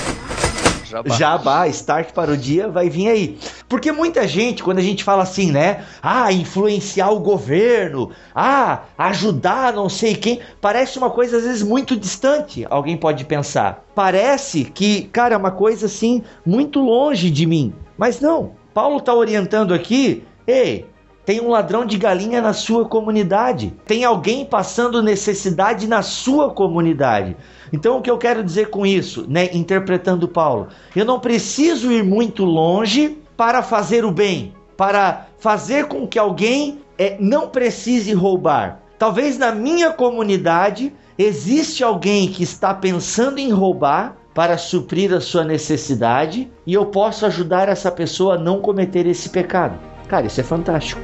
Jabá. Jabá, start para o dia, vai vir aí. Porque muita gente, quando a gente fala assim, né? Ah, influenciar o governo, ah, ajudar não sei quem, parece uma coisa às vezes muito distante, alguém pode pensar. Parece que, cara, é uma coisa assim, muito longe de mim. Mas não, Paulo está orientando aqui, ei, tem um ladrão de galinha na sua comunidade. Tem alguém passando necessidade na sua comunidade. Então, o que eu quero dizer com isso, né, interpretando Paulo? Eu não preciso ir muito longe para fazer o bem, para fazer com que alguém é, não precise roubar. Talvez na minha comunidade existe alguém que está pensando em roubar para suprir a sua necessidade e eu posso ajudar essa pessoa a não cometer esse pecado. Cara, isso é fantástico.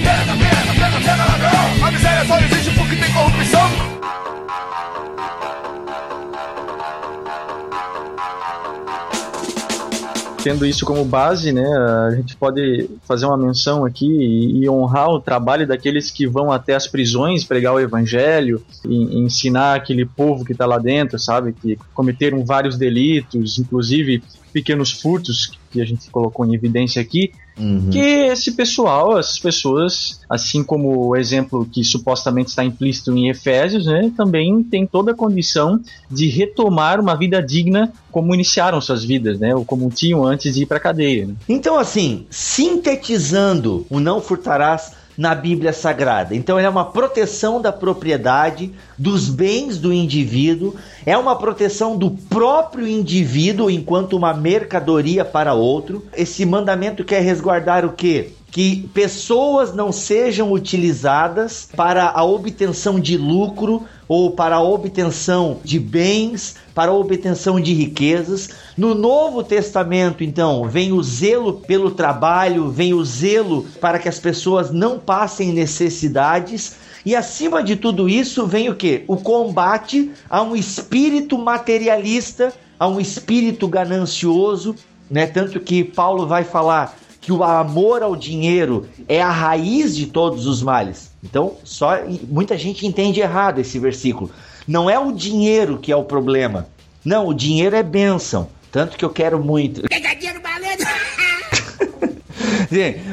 Pega, pega, pega, pega ladrão! A miséria só existe porque tem corrupção! tendo isso como base, né, a gente pode fazer uma menção aqui e, e honrar o trabalho daqueles que vão até as prisões pregar o evangelho e, e ensinar aquele povo que está lá dentro, sabe, que cometeram vários delitos, inclusive pequenos furtos que a gente colocou em evidência aqui, Uhum. Que esse pessoal, essas pessoas, assim como o exemplo que supostamente está implícito em Efésios, né, também tem toda a condição de retomar uma vida digna como iniciaram suas vidas, né, ou como tinham antes de ir para a cadeia. Né? Então, assim, sintetizando o não furtarás na Bíblia Sagrada. Então, é uma proteção da propriedade, dos bens do indivíduo, é uma proteção do próprio indivíduo enquanto uma mercadoria para outro. Esse mandamento quer resguardar o quê? Que pessoas não sejam utilizadas para a obtenção de lucro ou para a obtenção de bens, para a obtenção de riquezas. No Novo Testamento, então, vem o zelo pelo trabalho, vem o zelo para que as pessoas não passem necessidades. E acima de tudo isso vem o que? O combate a um espírito materialista, a um espírito ganancioso, né? Tanto que Paulo vai falar que o amor ao dinheiro é a raiz de todos os males. Então, só muita gente entende errado esse versículo. Não é o dinheiro que é o problema. Não, o dinheiro é bênção. Tanto que eu quero muito. *laughs* Pegadinha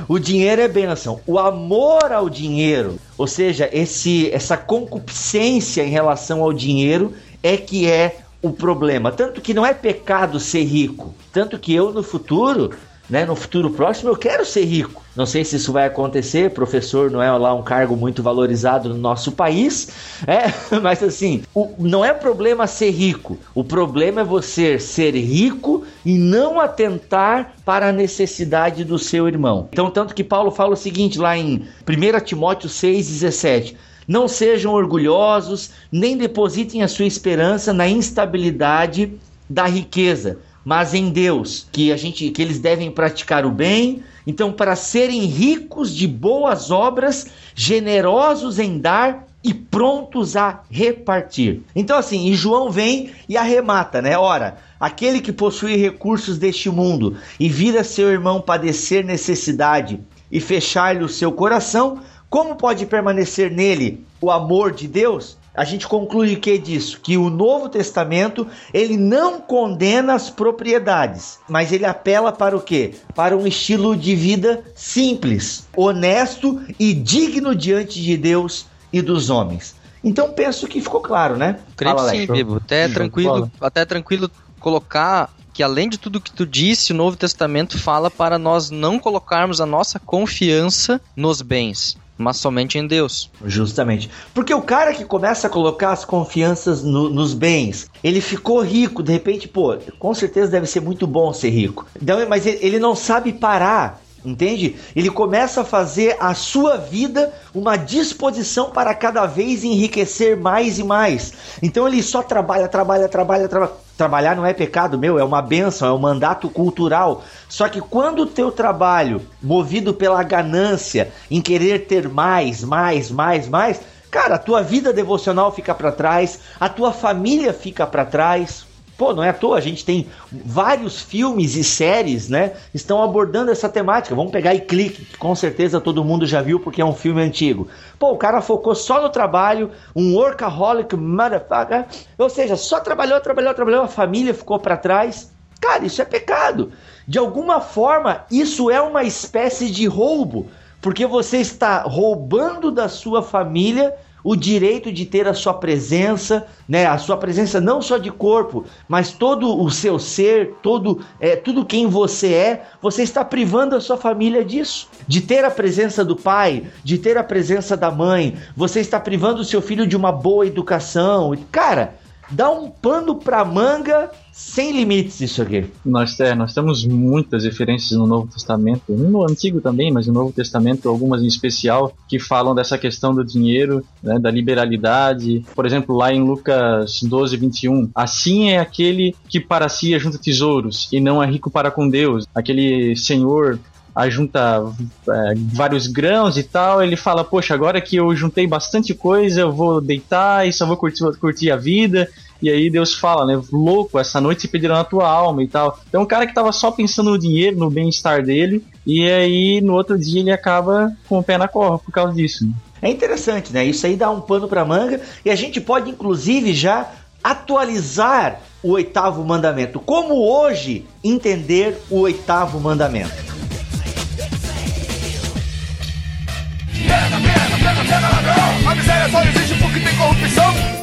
o dinheiro é bênção. O amor ao dinheiro, ou seja, esse, essa concupiscência em relação ao dinheiro, é que é o problema. Tanto que não é pecado ser rico. Tanto que eu no futuro né, no futuro próximo eu quero ser rico. Não sei se isso vai acontecer, professor não é lá um cargo muito valorizado no nosso país, é, *laughs* mas assim, o, não é problema ser rico, o problema é você ser rico e não atentar para a necessidade do seu irmão. Então, tanto que Paulo fala o seguinte lá em 1 Timóteo 6,17. Não sejam orgulhosos, nem depositem a sua esperança na instabilidade da riqueza, mas em Deus, que a gente que eles devem praticar o bem, então para serem ricos de boas obras, generosos em dar e prontos a repartir. Então assim, e João vem e arremata, né? Ora, aquele que possui recursos deste mundo e vira seu irmão padecer necessidade e fechar-lhe o seu coração, como pode permanecer nele o amor de Deus? A gente conclui o que disso? Que o Novo Testamento ele não condena as propriedades, mas ele apela para o quê? Para um estilo de vida simples, honesto e digno diante de Deus e dos homens. Então penso que ficou claro, né? Creio sim, Bibo. Até tranquilo, até tranquilo colocar que além de tudo que tu disse, o Novo Testamento fala para nós não colocarmos a nossa confiança nos bens, mas somente em Deus. Justamente. Porque o cara que começa a colocar as confianças no, nos bens, ele ficou rico, de repente, pô, com certeza deve ser muito bom ser rico. Então, mas ele não sabe parar entende? Ele começa a fazer a sua vida uma disposição para cada vez enriquecer mais e mais. Então ele só trabalha, trabalha, trabalha, trabalha. Trabalhar não é pecado meu, é uma benção, é um mandato cultural. Só que quando o teu trabalho, movido pela ganância, em querer ter mais, mais, mais, mais, cara, a tua vida devocional fica para trás, a tua família fica para trás. Pô, não é à toa, a gente tem vários filmes e séries, né? Estão abordando essa temática. Vamos pegar e clique, que com certeza todo mundo já viu porque é um filme antigo. Pô, o cara focou só no trabalho, um workaholic motherfucker. Ou seja, só trabalhou, trabalhou, trabalhou, a família ficou para trás. Cara, isso é pecado. De alguma forma, isso é uma espécie de roubo, porque você está roubando da sua família o direito de ter a sua presença, né? A sua presença não só de corpo, mas todo o seu ser, todo é, tudo quem você é, você está privando a sua família disso, de ter a presença do pai, de ter a presença da mãe. Você está privando o seu filho de uma boa educação. Cara, dá um pano pra manga sem limites isso aqui. Nós, é, nós temos muitas referências no Novo Testamento, no Antigo também, mas no Novo Testamento, algumas em especial, que falam dessa questão do dinheiro, né, da liberalidade. Por exemplo, lá em Lucas 12, 21, assim é aquele que para si ajunta tesouros e não é rico para com Deus. Aquele senhor ajunta é, vários grãos e tal, ele fala, poxa, agora que eu juntei bastante coisa, eu vou deitar e só vou curtir, curtir a vida, e aí Deus fala, né? Louco, essa noite se pedirão a tua alma e tal. Então, um cara que tava só pensando no dinheiro, no bem-estar dele, e aí no outro dia ele acaba com o pé na cova por causa disso. É interessante, né? Isso aí dá um pano pra manga e a gente pode, inclusive, já atualizar o oitavo mandamento. Como hoje entender o oitavo mandamento? A miséria só existe porque tem corrupção.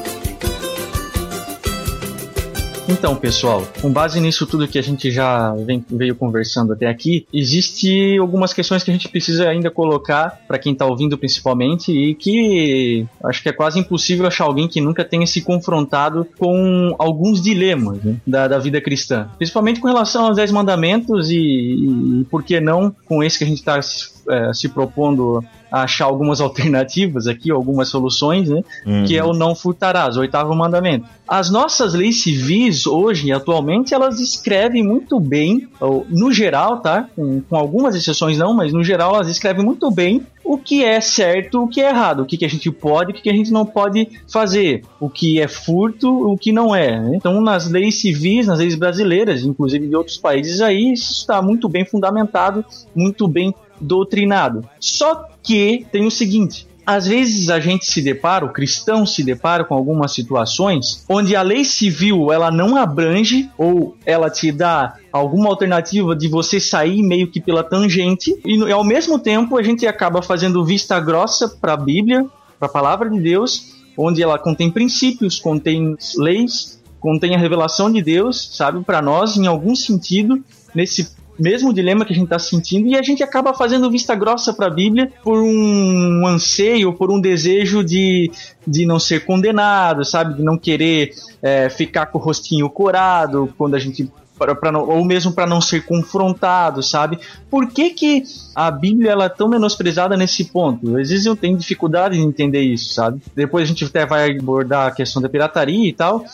Então, pessoal, com base nisso tudo que a gente já vem, veio conversando até aqui, existe algumas questões que a gente precisa ainda colocar para quem está ouvindo principalmente e que acho que é quase impossível achar alguém que nunca tenha se confrontado com alguns dilemas né, da, da, vida cristã, principalmente com relação aos dez mandamentos e, e por que não com esse que a gente está é, se propondo a achar algumas *laughs* alternativas aqui, algumas soluções, né? Uhum. Que é o não furtarás, o oitavo mandamento. As nossas leis civis hoje, atualmente, elas escrevem muito bem, no geral, tá? Com, com algumas exceções não, mas no geral elas escrevem muito bem o que é certo, o que é errado, o que, que a gente pode, o que, que a gente não pode fazer, o que é furto, o que não é. Né? Então, nas leis civis, nas leis brasileiras, inclusive de outros países aí, isso está muito bem fundamentado, muito bem doutrinado. Só que tem o seguinte: às vezes a gente se depara, o cristão se depara com algumas situações onde a lei civil ela não abrange ou ela te dá alguma alternativa de você sair meio que pela tangente e ao mesmo tempo a gente acaba fazendo vista grossa para a Bíblia, para a palavra de Deus, onde ela contém princípios, contém leis, contém a revelação de Deus, sabe, para nós em algum sentido nesse mesmo dilema que a gente está sentindo e a gente acaba fazendo vista grossa para a Bíblia por um anseio, por um desejo de, de não ser condenado, sabe? De não querer é, ficar com o rostinho corado quando a gente Pra, pra não, ou mesmo para não ser confrontado, sabe? Por que, que a Bíblia ela é tão menosprezada nesse ponto? Às vezes eu tenho dificuldade de entender isso, sabe? Depois a gente até vai abordar a questão da pirataria e tal,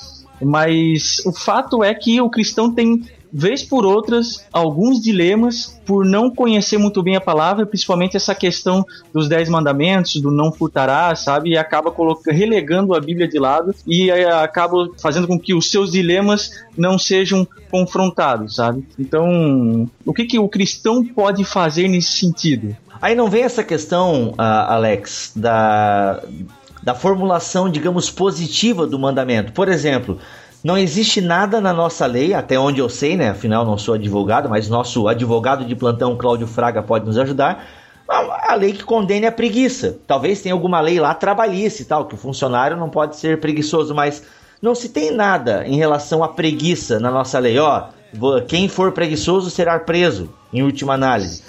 mas o fato é que o cristão tem vez por outras, alguns dilemas por não conhecer muito bem a palavra, principalmente essa questão dos dez mandamentos, do não furtará, sabe? E acaba relegando a Bíblia de lado e acaba fazendo com que os seus dilemas não sejam confrontados, sabe? Então, o que, que o cristão pode fazer nesse sentido? Aí não vem essa questão, uh, Alex, da, da formulação, digamos, positiva do mandamento. Por exemplo, não existe nada na nossa lei, até onde eu sei, né? Afinal, não sou advogado, mas nosso advogado de plantão, Cláudio Fraga, pode nos ajudar. A lei que condene a preguiça. Talvez tenha alguma lei lá trabalhista e tal, que o funcionário não pode ser preguiçoso, mas não se tem nada em relação à preguiça na nossa lei. Ó, quem for preguiçoso será preso, em última análise.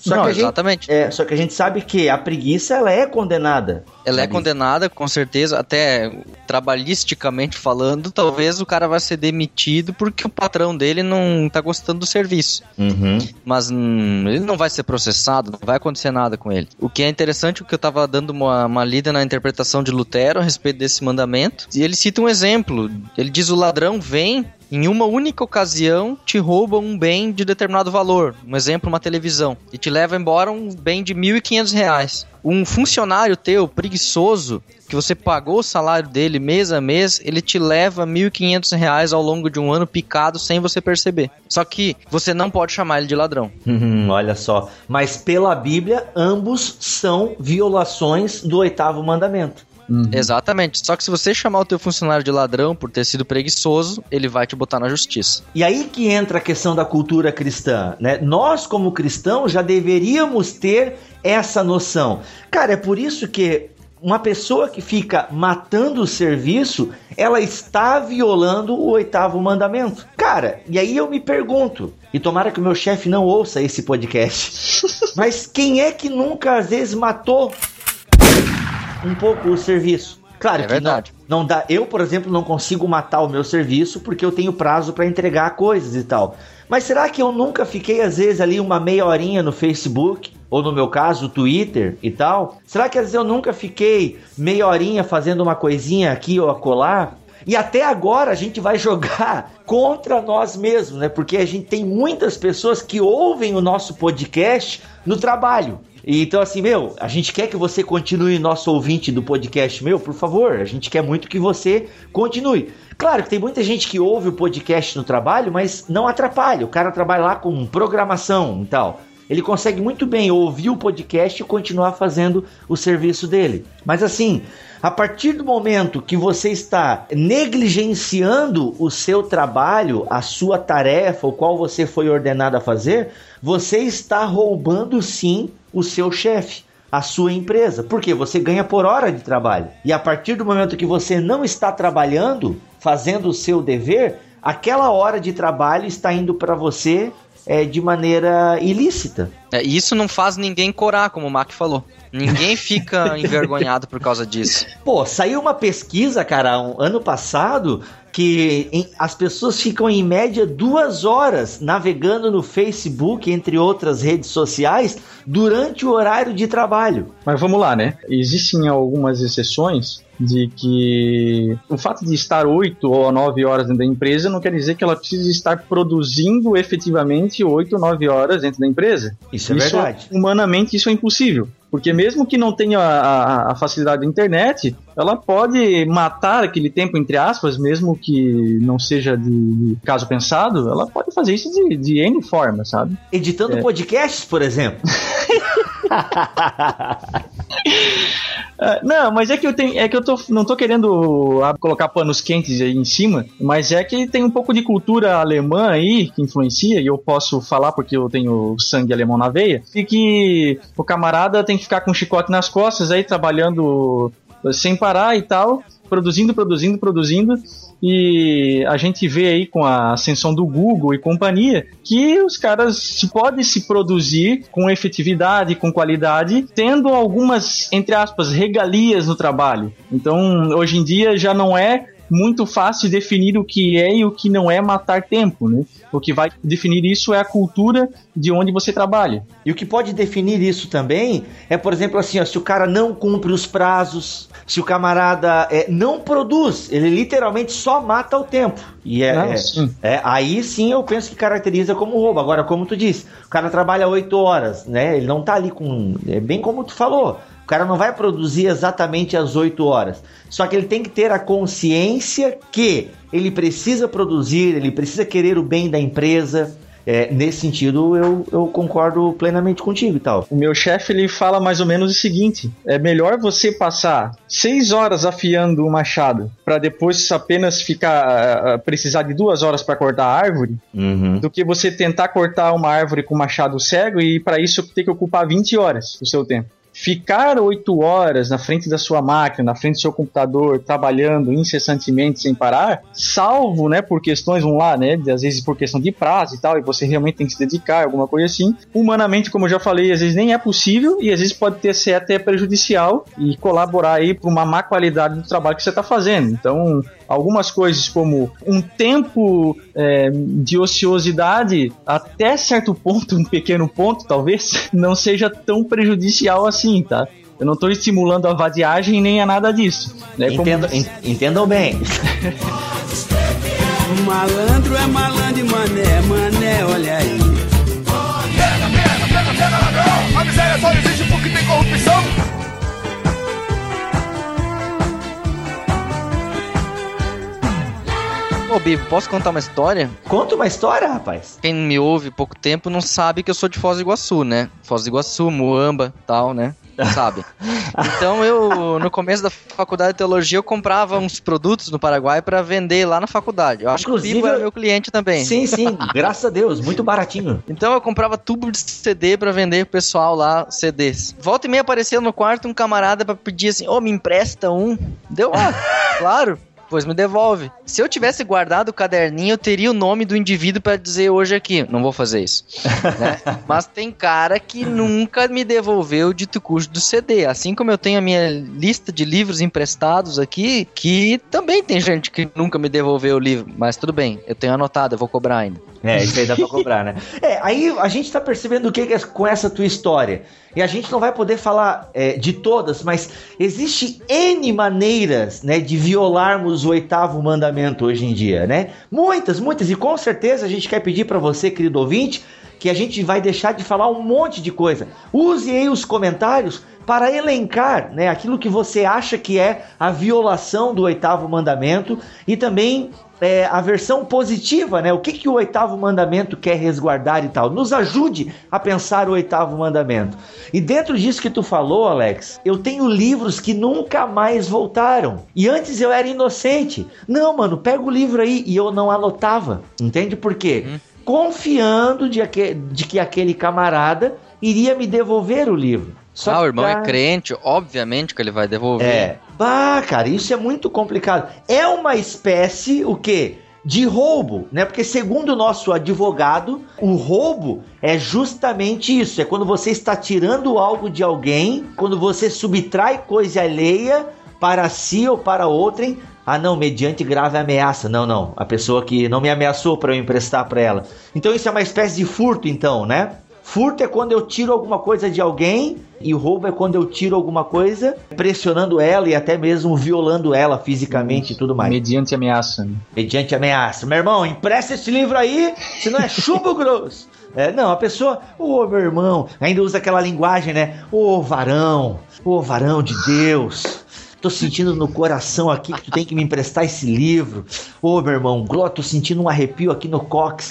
Só, Não, que a gente, exatamente. é, só que a gente sabe que a preguiça ela é condenada. Ela é sabe? condenada, com certeza, até trabalhisticamente falando, talvez o cara vai ser demitido porque o patrão dele não tá gostando do serviço. Uhum. Mas hum, ele não vai ser processado, não vai acontecer nada com ele. O que é interessante, o que eu tava dando uma, uma lida na interpretação de Lutero a respeito desse mandamento, e ele cita um exemplo. Ele diz: o ladrão vem. Em uma única ocasião, te rouba um bem de determinado valor. Um exemplo, uma televisão. E te leva embora um bem de 1.500 reais. Um funcionário teu, preguiçoso, que você pagou o salário dele mês a mês, ele te leva 1.500 reais ao longo de um ano picado sem você perceber. Só que você não pode chamar ele de ladrão. *laughs* Hum, olha só. Mas pela Bíblia, ambos são violações do oitavo mandamento. Exatamente. Só que se você chamar o teu funcionário de ladrão por ter sido preguiçoso, ele vai te botar na justiça. E aí que entra a questão da cultura cristã, né? Nós, como cristãos, já deveríamos ter essa noção. Cara, é por isso que uma pessoa que fica matando o serviço, ela está violando o oitavo mandamento. Cara, e aí eu me pergunto, e tomara que o meu chefe não ouça esse podcast, *laughs* mas quem é que nunca às vezes matou um pouco o serviço? Claro É que verdade. Não, não dá. Eu, por exemplo, não consigo matar o meu serviço porque eu tenho prazo para entregar coisas e tal. Mas será que eu nunca fiquei às vezes ali uma meia horinha no Facebook ou no meu caso, Twitter e tal? Será que às vezes eu nunca fiquei meia horinha fazendo uma coisinha aqui ou acolá? E até agora a gente vai *laughs* jogar contra nós mesmos, né? Porque a gente tem muitas pessoas que ouvem o nosso podcast no trabalho. Então, assim, meu, a gente quer que você continue nosso ouvinte do podcast, meu, por favor. A gente quer muito que você continue. Claro que tem muita gente que ouve o podcast no trabalho, mas não atrapalha. O cara trabalha lá com programação e tal. Ele consegue muito bem ouvir o podcast e continuar fazendo o serviço dele. Mas assim, a partir do momento que você está negligenciando o seu trabalho, a sua tarefa, o qual você foi ordenado a fazer, você está roubando sim o seu chefe, a sua empresa. Porque você ganha por hora de trabalho. E a partir do momento que você não está trabalhando, fazendo o seu dever, aquela hora de trabalho está indo para você é, de maneira ilícita. É, e isso não faz ninguém corar, como o Mac falou. Ninguém *laughs* fica envergonhado por causa disso. Pô, saiu uma pesquisa, cara, um, ano passado, que em- as pessoas ficam em média duas horas navegando no Facebook, entre outras redes sociais, durante o horário de trabalho. Mas vamos lá, né? Existem algumas exceções de que o fato de estar 8 ou 9 horas dentro da empresa não quer dizer que ela precise estar produzindo efetivamente 8 ou 9 horas dentro da empresa. Isso é verdade. Humanamente, isso é impossível. Porque mesmo que não tenha a, a- a facilidade da internet, ela pode matar aquele tempo, entre aspas, mesmo que não seja de, de caso pensado, ela pode fazer isso de, de N forma, sabe? Editando É. podcasts, por exemplo. *laughs* Ah, não, mas é que eu tenho, é que eu tô, não tô querendo ah, colocar panos quentes aí em cima, mas é que tem um pouco de cultura alemã aí que influencia, e eu posso falar porque eu tenho sangue alemão na veia, e que o camarada tem que ficar com um chicote nas costas aí trabalhando sem parar e tal, produzindo, produzindo, produzindo. E a gente vê aí com a ascensão do Google e companhia que os caras podem se produzir com efetividade, com qualidade, tendo algumas, entre aspas, regalias no trabalho. Então, hoje em dia já não é muito fácil definir o que é e o que não é matar tempo, né? O que vai definir isso é a cultura de onde você trabalha. E o que pode definir isso também é, por exemplo, assim, ó, se o cara não cumpre os prazos, se o camarada é, não produz, ele literalmente só mata o tempo. E é, Não, é- sim. é, aí sim eu penso que caracteriza como roubo. Agora, como tu disse, o cara trabalha oito horas, né? Ele não tá ali com. É bem como tu falou. O cara não vai produzir exatamente às 8 horas. Só que ele tem que ter a consciência que ele precisa produzir, ele precisa querer o bem da empresa. É, nesse sentido, eu, eu concordo plenamente contigo e tal. O meu chefe ele fala mais ou menos o seguinte: é melhor você passar seis horas afiando o machado para depois apenas ficar ah, precisar de duas horas para cortar a árvore, Uhum. do que você tentar cortar uma árvore com machado cego e para isso ter que ocupar 20 horas do seu tempo. Ficar oito horas na frente da sua máquina, na frente do seu computador, trabalhando incessantemente sem parar, salvo, né, por questões, vamos lá, né, às vezes por questão de prazo e tal, e você realmente tem que se dedicar, alguma coisa assim, humanamente, como eu já falei, às vezes nem é possível e às vezes pode ter ser até prejudicial e colaborar aí para uma má qualidade do trabalho que você está fazendo. Então, algumas coisas como um tempo é, de ociosidade até certo ponto, um pequeno ponto talvez, *laughs* não seja tão prejudicial assim, tá? Eu não estou estimulando a vadiagem nem a nada disso. Né? Entendo, Como... Entendam bem. *laughs* malandro é malandro e mané, mané, olha aí. Pega, pega, pega, pega ladrão. A miséria só existe porque tem corrupção. Ô, Bibo, posso contar uma história? Conta uma história, rapaz. Quem me ouve pouco tempo não sabe que eu sou de Foz do Iguaçu, né? Foz do Iguaçu, Moamba, tal, né? Sabe? *laughs* Então eu, no começo da faculdade de teologia, eu comprava uns produtos no Paraguai para vender lá na faculdade. Eu acho Inclusive, que o Bibo era meu cliente também. Sim, sim, *laughs* graças a Deus, muito baratinho. Então eu comprava tubo de CD para vender pro pessoal lá, CDs. Volta e meia aparecia no quarto um camarada para pedir assim: Ô, oh, me empresta um. Deu, ah, *laughs* claro. Pois me devolve. Se eu tivesse guardado o caderninho, eu teria o nome do indivíduo para dizer hoje aqui. Não vou fazer isso. né? *laughs* Mas tem cara que nunca me devolveu o dito cujo do CD. Assim como eu tenho a minha lista de livros emprestados aqui, que também tem gente que nunca me devolveu o livro. Mas tudo bem, eu tenho anotado, eu vou cobrar ainda. É, isso aí dá pra cobrar, né? É, aí a gente tá percebendo o que é com essa tua história. E a gente não vai poder falar é, de todas, mas existe N maneiras, né, de violarmos o oitavo mandamento hoje em dia, né? Muitas, muitas. E com certeza a gente quer pedir para você, querido ouvinte, que a gente vai deixar de falar um monte de coisa. Use aí os comentários para elencar né, aquilo que você acha que é a violação do oitavo mandamento e também é, a versão positiva, né? O que, que o oitavo mandamento quer resguardar e tal. Nos ajude a pensar o oitavo mandamento. E dentro disso que tu falou, Alex, eu tenho livros que nunca mais voltaram. E antes eu era inocente. Não, mano, pega o livro aí. E eu não anotava. Entende por quê? Hum. Confiando de, de que aquele camarada iria me devolver o livro. Só ah, o irmão é crente, obviamente que ele vai devolver. É. Bah, cara, isso é muito complicado. É uma espécie, o quê? De roubo, né? Porque segundo o nosso advogado, o roubo é justamente isso. É quando você está tirando algo de alguém, quando você subtrai coisa alheia para si ou para outrem. Ah, não, mediante grave ameaça. Não, não. A pessoa que não me ameaçou para eu emprestar para ela. Então isso é uma espécie de furto, então, né? Furto é quando eu tiro alguma coisa de alguém e roubo é quando eu tiro alguma coisa pressionando ela e até mesmo violando ela fisicamente e tudo mais. Mediante ameaça. Mediante ameaça. Meu irmão, empresta esse livro aí, senão é chumbo *laughs* grosso. É, não, a pessoa, ô oh, meu irmão, ainda usa aquela linguagem, né? Ô oh, varão, ô oh, varão de Deus. Tô sentindo no coração aqui que tu tem que me emprestar esse livro. Ô meu irmão, tô sentindo um arrepio aqui no cox.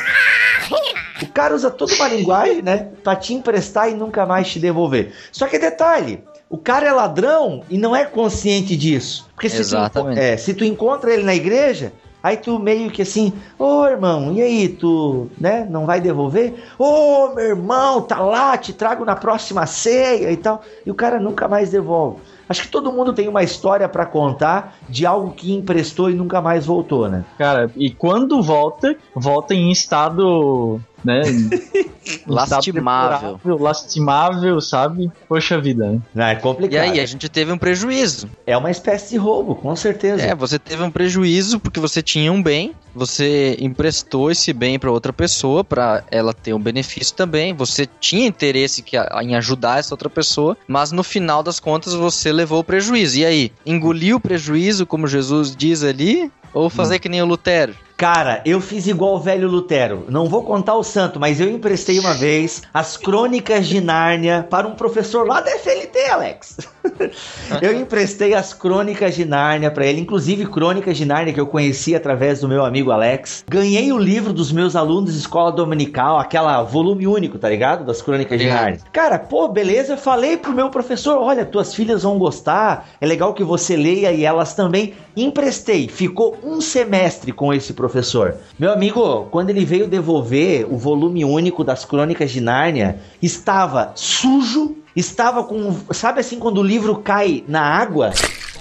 O cara usa toda uma linguagem, né? Pra te emprestar e nunca mais te devolver. Só que detalhe, o cara é ladrão e não é consciente disso. Porque se, Exatamente. Tu, é, se tu encontra ele na igreja, aí tu meio que assim, ô oh, irmão, e aí, tu, né, não vai devolver? Ô oh, meu irmão, tá lá, te trago na próxima ceia e tal. E o cara nunca mais devolve. Acho que todo mundo tem uma história para contar de algo que emprestou e nunca mais voltou, né? Cara, e quando volta, volta em estado né? *laughs* lastimável. Lastimável, sabe? Poxa vida, né? Não, é complicado. E aí, a gente teve um prejuízo. É uma espécie de roubo, com certeza. É, você teve um prejuízo porque você tinha um bem, você emprestou esse bem para outra pessoa para ela ter um benefício também. Você tinha interesse que, em ajudar essa outra pessoa, mas no final das contas você levou o prejuízo. E aí, engoliu o prejuízo, como Jesus diz ali, ou fazer hum. que nem o Lutero? Cara, eu fiz igual o velho Lutero. Não vou contar o santo, mas eu emprestei uma vez as Crônicas de Nárnia para um professor lá da FLT, Alex. *laughs* eu emprestei as Crônicas de Nárnia para ele, inclusive Crônicas de Nárnia que eu conheci através do meu amigo Alex. Ganhei o livro dos meus alunos de escola dominical, aquela volume único, tá ligado? Das Crônicas de Nárnia. Cara, pô, beleza, falei pro meu professor, olha, tuas filhas vão gostar, é legal que você leia e elas também. Emprestei, ficou um semestre com esse professor. Meu amigo, quando ele veio devolver o volume único das Crônicas de Nárnia, estava sujo, estava com. Sabe assim, quando o livro cai na água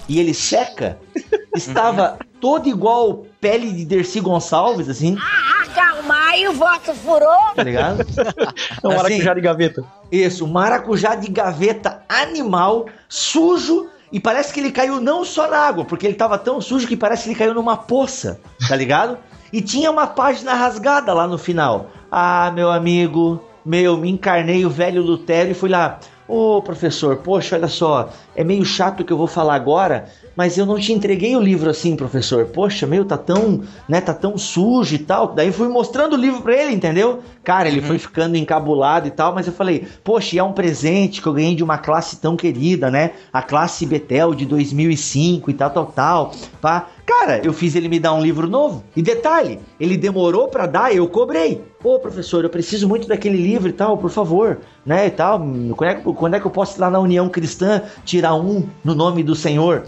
e ele seca? *laughs* Estava todo igual pele de Dercy Gonçalves, assim, Acalmai, o vosso furor. tá ligado? *laughs* É um Assim, maracujá de gaveta. Isso, maracujá de gaveta animal, sujo, e parece que ele caiu não só na água, porque ele tava tão sujo que parece que ele caiu numa poça, tá ligado? E tinha uma página rasgada lá no final. Ah, meu amigo, meu, me encarnei o velho Lutério e fui lá. Ô professor, poxa, olha só, é meio chato o que eu vou falar agora, mas eu não te entreguei o livro assim, professor. Poxa, meu, tá tão, né, tá tão sujo e tal. Daí fui mostrando o livro pra ele, entendeu? Cara, ele foi ficando encabulado e tal, mas eu falei, poxa, e é um presente que eu ganhei de uma classe tão querida, né? A classe Betel de 2005 e tal, tal, tal, pá. Cara, eu fiz ele me dar um livro novo. E detalhe, ele demorou pra dar, eu cobrei. Pô, professor, eu preciso muito daquele livro e tal, por favor, né, e tal. Quando é, quando é que eu posso ir lá na União Cristã tirar um no nome do Senhor?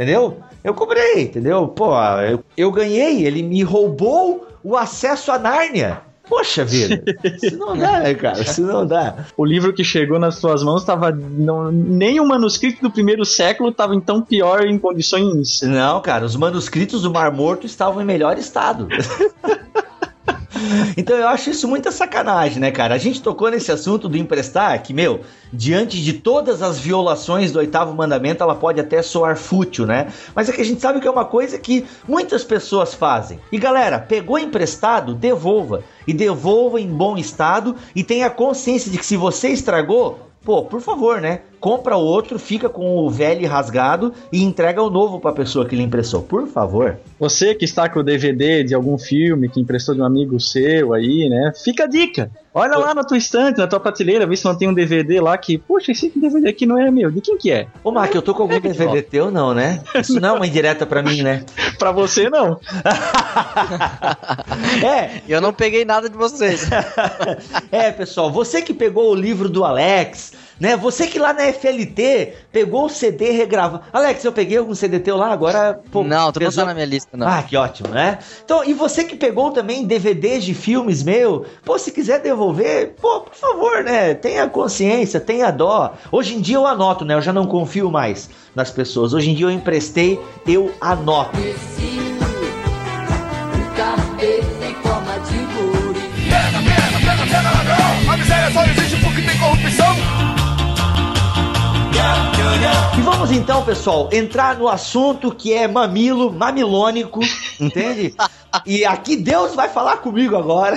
Entendeu? Eu cobrei, entendeu? Pô, eu, eu ganhei, ele me roubou o acesso a Nárnia. Poxa vida, *laughs* isso não dá, né, cara? Isso não dá. O livro que chegou nas suas mãos estava. Nem o manuscrito do primeiro século estava em tão pior em condições. Não, cara, os manuscritos do Mar Morto estavam em melhor estado. *laughs* Então eu acho isso muita sacanagem, né, cara? A gente tocou nesse assunto do emprestar, que, meu, diante de todas as violações do oitavo mandamento, ela pode até soar fútil, né? Mas é que a gente sabe que é uma coisa que muitas pessoas fazem. E galera, pegou emprestado, devolva. E devolva em bom estado e tenha consciência de que se você estragou, Pô, por favor, né? Compra o outro, fica com o velho rasgado e entrega o novo pra pessoa que lhe emprestou. Por favor. Você que está com o DVD de algum filme que emprestou de um amigo seu aí, né? Fica a dica. Olha lá na tua estante, na tua prateleira, vê se não tem um DVD lá que, poxa, esse DVD aqui não é meu. De quem que é? Ô, Mark, eu tô com algum DVD teu, não, né? Isso não é uma indireta pra mim, né? *laughs* Pra você não. *laughs* É, Eu não peguei nada de vocês. *laughs* é, pessoal, você que pegou o livro do Alex, né? Você que lá na FLT pegou o CD regravado. Alex, eu peguei algum CD teu lá, agora. Pô, não, não pesou- na minha lista, não. Ah, que ótimo, né? Então, e você que pegou também DVDs de filmes meu, pô, se quiser devolver, pô, por favor, né? Tenha consciência, tenha dó. Hoje em dia eu anoto, né? Eu já não confio mais nas pessoas. Hoje em dia eu emprestei, eu anoto. Pega, pega, pega, pega ladrão. A miséria só vamos então, pessoal, entrar no assunto que é mamilo, mamilônico, *laughs* entende? E aqui Deus vai falar comigo agora.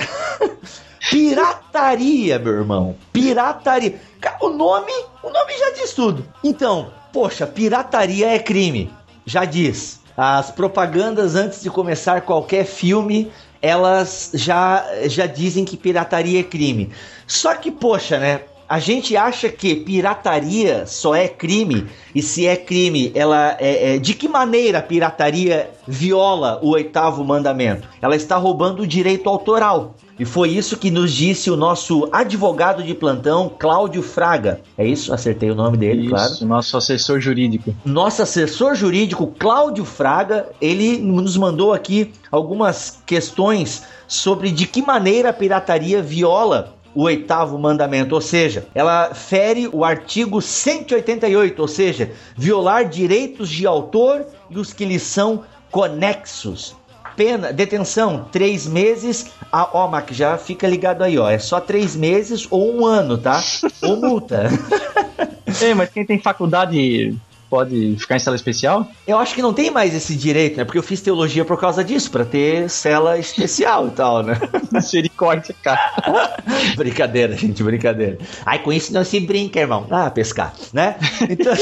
*laughs* Pirataria, meu irmão. Pirataria. O nome, o nome já diz tudo. Então, poxa, pirataria é crime. Já diz. As propagandas antes de começar qualquer filme, elas já já dizem que pirataria é crime. Só que, poxa, né? A gente acha que pirataria só é crime e se é crime, ela é, é- de que maneira a pirataria viola o oitavo mandamento? Ela está roubando o direito autoral. E foi isso que nos disse o nosso advogado de plantão, Cláudio Fraga. É isso? Acertei o nome dele, claro. Isso, nosso assessor jurídico. Nosso assessor jurídico Cláudio Fraga, ele nos mandou aqui algumas questões sobre de que maneira a pirataria viola o oitavo mandamento, ou seja, ela fere o artigo 188, ou seja, violar direitos de autor e os que lhes são conexos. Pena, detenção, três meses. Ah, ó, Mac, já fica ligado aí, ó. É só três meses ou um ano, tá? Ou multa. *laughs* Ei, mas quem tem faculdade pode ficar em sala especial? Eu acho que não tem mais esse direito, né? Porque eu fiz teologia por causa disso, pra ter cela especial e tal, né? *laughs* Misericórdia, cara. *laughs* brincadeira, gente, brincadeira. Ai, com isso não se brinca, irmão. Ah, pescar, né? Então,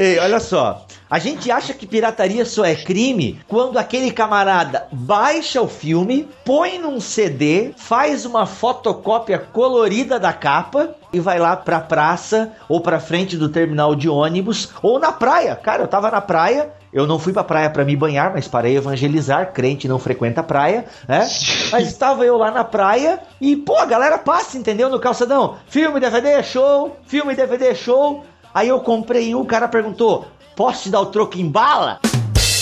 Ei, olha só. A gente acha que pirataria só é crime quando aquele camarada baixa o filme, põe num CD, faz uma fotocópia colorida da capa e vai lá pra praça ou pra frente do terminal de ônibus ou na praia. Cara, eu tava na praia Eu não fui pra praia para me banhar, mas para evangelizar. Crente não frequenta praia, né? *laughs* Mas estava eu lá na praia e, pô, a galera passa, entendeu? No calçadão. Filme, DVD, show. Filme, DVD, show. Aí eu comprei um, o cara perguntou: Posso te dar o troco em bala?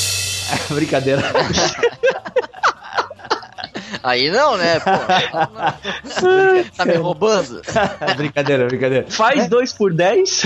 *laughs* Brincadeira. Aí não, né? Pô, *laughs* tá me roubando? brincadeira, brincadeira. Faz dois por 10.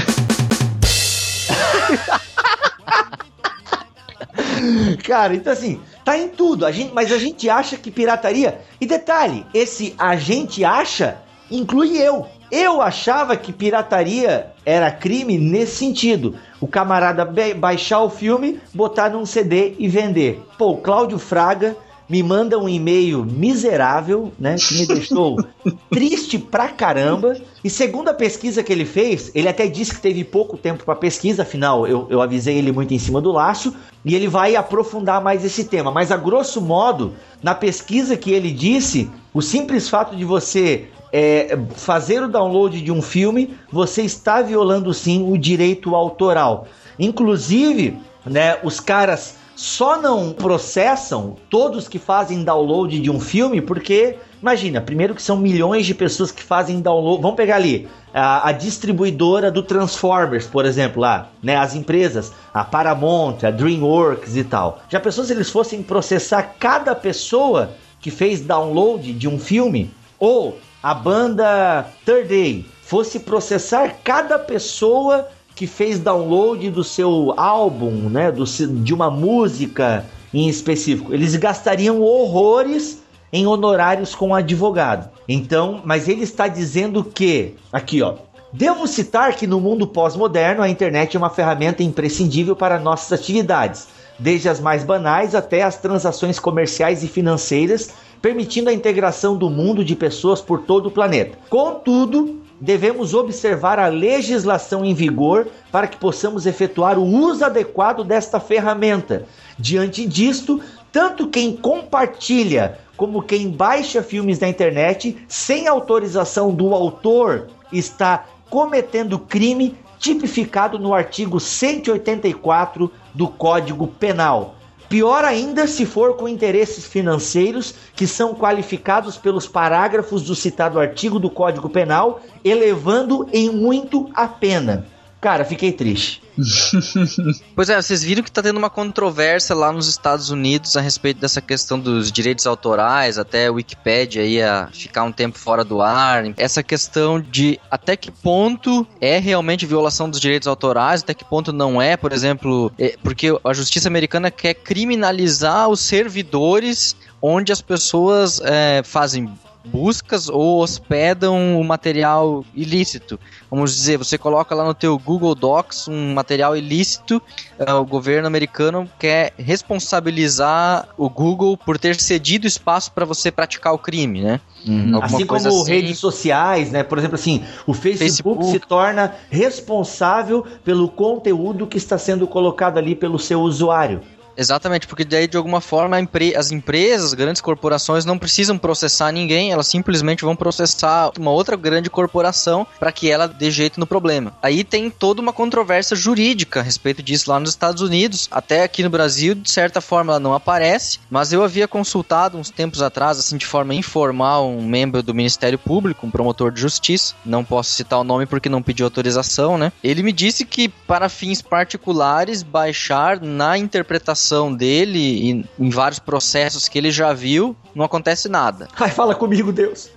*laughs* Cara, então assim, tá em tudo. A gente, mas a gente acha que pirataria. E detalhe, esse a gente acha inclui eu. Eu achava que pirataria era crime nesse sentido. O camarada baixar o filme, botar num CD e vender. Pô, o Cláudio Fraga me manda um e-mail miserável, né? Que me deixou *laughs* triste pra caramba. E segundo a pesquisa que ele fez, ele até disse que teve pouco tempo para pesquisa, afinal, eu, eu avisei ele muito em cima do laço, e ele vai aprofundar mais esse tema. Mas a grosso modo, na pesquisa que ele disse, o simples fato de você é, fazer o download de um filme, você está violando sim o direito autoral. Inclusive, né, os caras só não processam todos que fazem download de um filme porque Imagina, primeiro que são milhões de pessoas que fazem download. Vamos pegar ali a, a, distribuidora do Transformers, por exemplo, lá, né? As empresas, a Paramount, a DreamWorks e tal. Já pensou se eles fossem processar cada pessoa que fez download de um filme? Ou a banda Third Day fosse processar cada pessoa que fez download do seu álbum, né, do, de uma música em específico. Eles gastariam horrores em honorários com advogado. Então, mas ele está dizendo que, aqui ó, devo citar que no mundo pós-moderno a internet é uma ferramenta imprescindível para nossas atividades, desde as mais banais até as transações comerciais e financeiras, permitindo a integração do mundo de pessoas por todo o planeta. Contudo, devemos observar a legislação em vigor para que possamos efetuar o uso adequado desta ferramenta. Diante disto, tanto quem compartilha como quem baixa filmes na internet sem autorização do autor está cometendo crime tipificado no artigo 184 do Código Penal. Pior ainda se for com interesses financeiros que são qualificados pelos parágrafos do citado artigo do Código Penal, elevando em muito a pena. Cara, fiquei triste. *laughs* pois é, vocês viram que está tendo uma controvérsia lá nos Estados Unidos a respeito dessa questão dos direitos autorais, até a Wikipedia ia ficar um tempo fora do ar. Essa questão de até que ponto é realmente violação dos direitos autorais, até que ponto não é, por exemplo, é, porque a justiça americana quer criminalizar os servidores onde as pessoas é, fazem buscas ou hospedam o material ilícito. Vamos dizer, você coloca lá no teu Google Docs um material ilícito, uh, o governo americano quer responsabilizar o Google por ter cedido espaço para você praticar o crime, né? Uhum. Assim como assim. redes sociais, né? Por exemplo, assim, o Facebook, Facebook se torna responsável pelo conteúdo que está sendo colocado ali pelo seu usuário. Exatamente, porque daí de alguma forma as empresas, as grandes corporações não precisam processar ninguém, elas simplesmente vão processar uma outra grande corporação para que ela dê jeito no problema. Aí tem toda uma controvérsia jurídica a respeito disso lá nos Estados Unidos, até aqui no Brasil, de certa forma ela não aparece, mas eu havia consultado uns tempos atrás, assim, de forma informal, um membro do Ministério Público, um promotor de justiça, não posso citar o nome porque não pediu autorização, né? Ele me disse que para fins particulares baixar na interpretação dele e em vários processos que ele já viu, não acontece nada. Ai, fala comigo, Deus.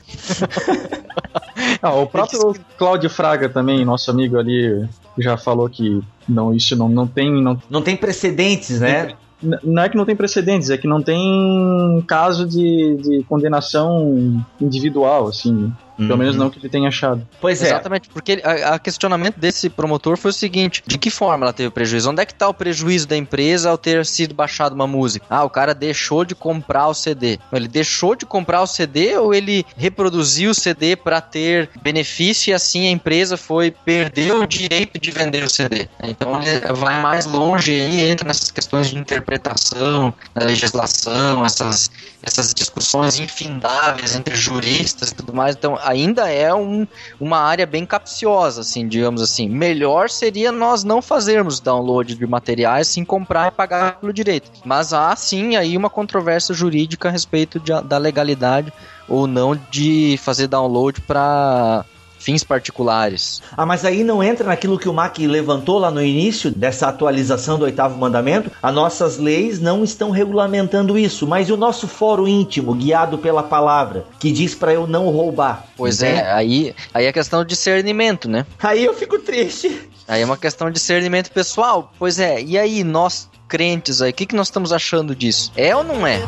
*laughs* ah, o próprio Cláudio Fraga também, nosso amigo ali, já falou que não, isso não, não tem. Não, não tem precedentes, né? Não é que não tem precedentes, é que não tem caso de, de condenação individual, assim. Pelo uhum. menos não que ele tenha achado. Pois é. Exatamente, porque a, a, questionamento desse promotor foi o seguinte: de que forma ela teve prejuízo? Onde é que está o prejuízo da empresa ao ter sido baixado uma música? Ah, o cara deixou de comprar o CD. Ele deixou de comprar o CD ou ele reproduziu o CD para ter benefício e assim a empresa foi perder o direito de vender o CD? Então ele vai mais longe e entra nessas questões de interpretação da legislação, essas, essas discussões infindáveis entre juristas e tudo mais. Então ainda é um, uma área bem capciosa, assim, digamos assim. Melhor seria nós não fazermos download de materiais, sim comprar e pagar pelo direito. Mas há sim aí uma controvérsia jurídica a respeito de, da legalidade ou não de fazer download para fins particulares. Ah, mas aí não entra naquilo que o Mac levantou lá no início dessa atualização do oitavo mandamento? As nossas leis não estão regulamentando isso, mas o nosso foro íntimo, guiado pela palavra, que diz para eu não roubar. Pois entende? é, aí, aí é questão de discernimento, né? Aí eu fico triste. Aí é uma questão de discernimento pessoal. Pois é, e aí nós crentes aí, o que, que nós estamos achando disso? É ou não é?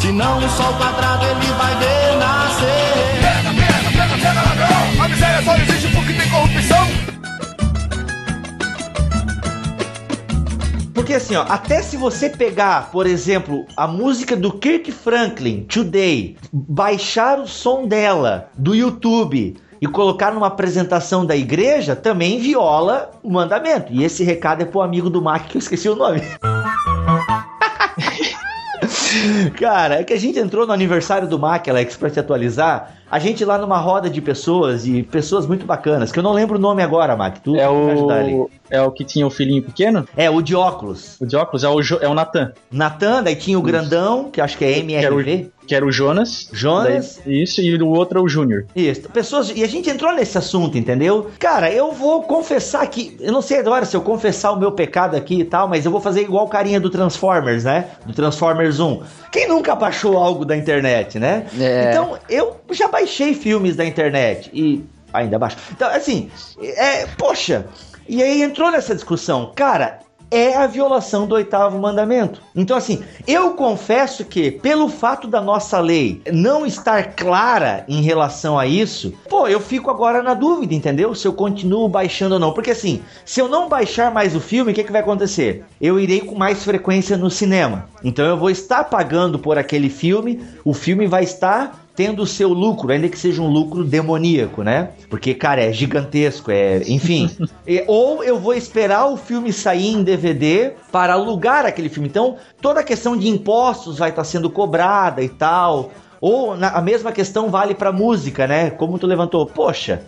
Se não o sol quadrado ele vai ver só existe porque tem corrupção. Porque assim, ó, até se você pegar, por exemplo, a música do Kirk Franklin, Today, baixar o som dela do YouTube e colocar numa apresentação da igreja, também viola o mandamento. E esse recado é pro amigo do Mac que eu esqueci o nome. *laughs* Cara, é que a gente entrou no aniversário do Mac, Alex, pra te atualizar. A gente lá numa roda de pessoas e pessoas muito bacanas, que eu não lembro o nome agora, Mac. Tu é o é o que tinha o filhinho pequeno? É, o de óculos. O de óculos é o, jo... é o Natan. Natan, daí tinha o grandão, que acho que é MRV. Que era o, Jonas. Jonas. Daí, isso, e o outro é o Júnior. Isso. Pessoas, e a gente entrou nesse assunto, entendeu? Cara, eu vou confessar que, eu não sei agora se eu confessar o meu pecado aqui e tal, mas eu vou fazer igual o carinha do Transformers, né? Do Transformers 1. Quem nunca baixou algo da internet, né? É. Então, eu já baixei filmes da internet e ainda baixo. Então, assim, é, poxa, e aí entrou nessa discussão. Cara, é a violação do oitavo mandamento. Então, assim, eu confesso que, pelo fato da nossa lei não estar clara em relação a isso, pô, eu fico agora na dúvida, entendeu? Se eu continuo baixando ou não. Porque, assim, se eu não baixar mais o filme, o que, que vai acontecer? Eu irei com mais frequência no cinema. Então, eu vou estar pagando por aquele filme, o filme vai estar tendo o seu lucro, ainda que seja um lucro demoníaco, né? Porque, cara, é gigantesco, é, enfim. *laughs* e, ou eu vou esperar o filme sair em DVD para alugar aquele filme. Então, toda a questão de impostos vai estar sendo cobrada e tal. Ou na, a mesma questão vale para música, né? Como tu levantou, poxa,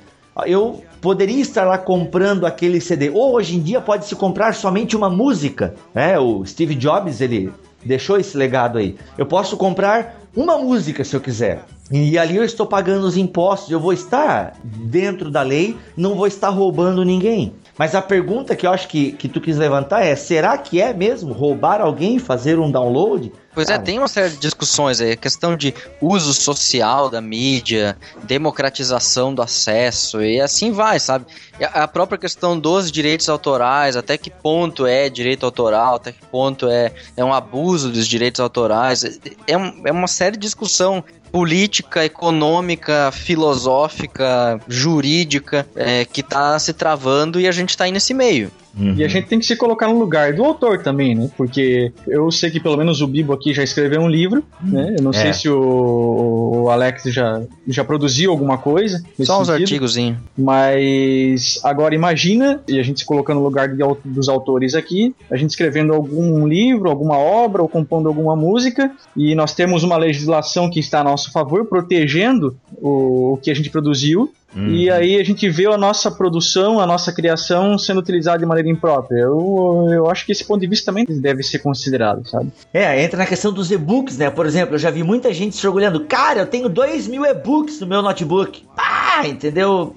eu poderia estar lá comprando aquele CD. Ou hoje em dia pode se comprar somente uma música, né? O Steve Jobs ele deixou esse legado aí. Eu posso comprar uma música se eu quiser. E ali eu estou pagando os impostos, eu vou estar dentro da lei, não vou estar roubando ninguém. Mas a pergunta que eu acho que, que tu quis levantar é: será que é mesmo roubar alguém e fazer um download? Pois é, tem uma série de discussões aí, questão de uso social da mídia, democratização do acesso e assim vai, sabe? A própria questão dos direitos autorais, até que ponto é direito autoral, até que ponto é, é um abuso dos direitos autorais, é, um, é uma série de discussão política, econômica, filosófica, jurídica é, que está se travando e a gente está aí nesse meio. Uhum. E a gente tem que se colocar no lugar do autor também, né? Porque eu sei que pelo menos o Bibo aqui já escreveu um livro, né? Eu não é. sei se o, o, Alex já, já produziu alguma coisa. Só uns artigos. Mas agora imagina, e a gente se colocando no lugar de, dos autores aqui, a gente escrevendo algum livro, alguma obra ou compondo alguma música, e nós temos uma legislação que está a nosso favor, protegendo o, o que a gente produziu, Uhum. E aí a gente vê a nossa produção, a nossa criação sendo utilizada de maneira imprópria. Eu, eu acho que esse ponto de vista também deve ser considerado, sabe? É, entra na questão dos e-books, né? Por exemplo, eu já vi muita gente se orgulhando. Cara, eu tenho 2 mil e-books no meu notebook. Pá, entendeu?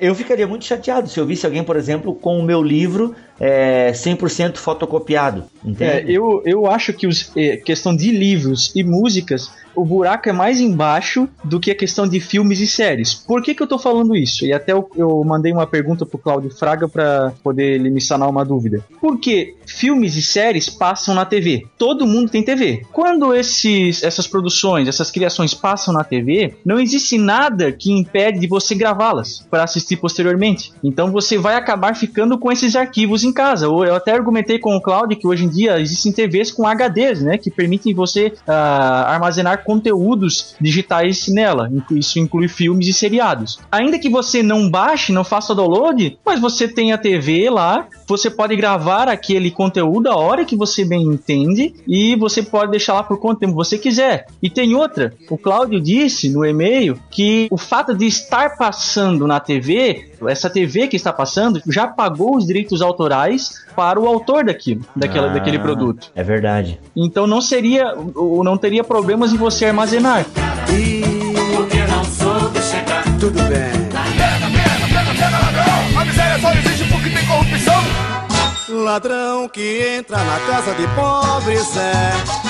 Eu ficaria muito chateado se eu visse alguém, por exemplo, com o meu livro é, 100% fotocopiado. É, eu, eu acho que os, é, questão de livros e músicas, o buraco é mais embaixo do que a questão de filmes e séries. Por que, que eu tô falando isso? E até eu, eu mandei uma pergunta pro Cláudio Fraga para poder ele me sanar uma dúvida. Porque filmes e séries passam na TV. Todo mundo tem TV. Quando esses, essas produções, essas criações passam na TV, não existe nada que impede de você gravá-las para assistir posteriormente. Então você vai acabar ficando com esses arquivos em casa. Eu até argumentei com o Claudio que hoje em dia existem TVs com HDs, né, que permitem você uh, armazenar conteúdos digitais nela. Isso inclui filmes e seriados. Ainda que você não baixe, não faça download, mas você tem a TV lá, você pode gravar aquele conteúdo a hora que você bem entende e você pode deixar lá por quanto tempo você quiser. E tem outra, o Cláudio disse no e-mail que o fato de estar estar passando na TV, essa TV que está passando já pagou os direitos autorais para o autor daquilo, daquela, Ah, daquele produto. É verdade. Então não seria, ou não teria problemas em você armazenar. Tudo bem. Pega, pega, pega, pega ladrão. A miséria só existe porque tem corrupção. Ladrão que entra na casa de pobres é.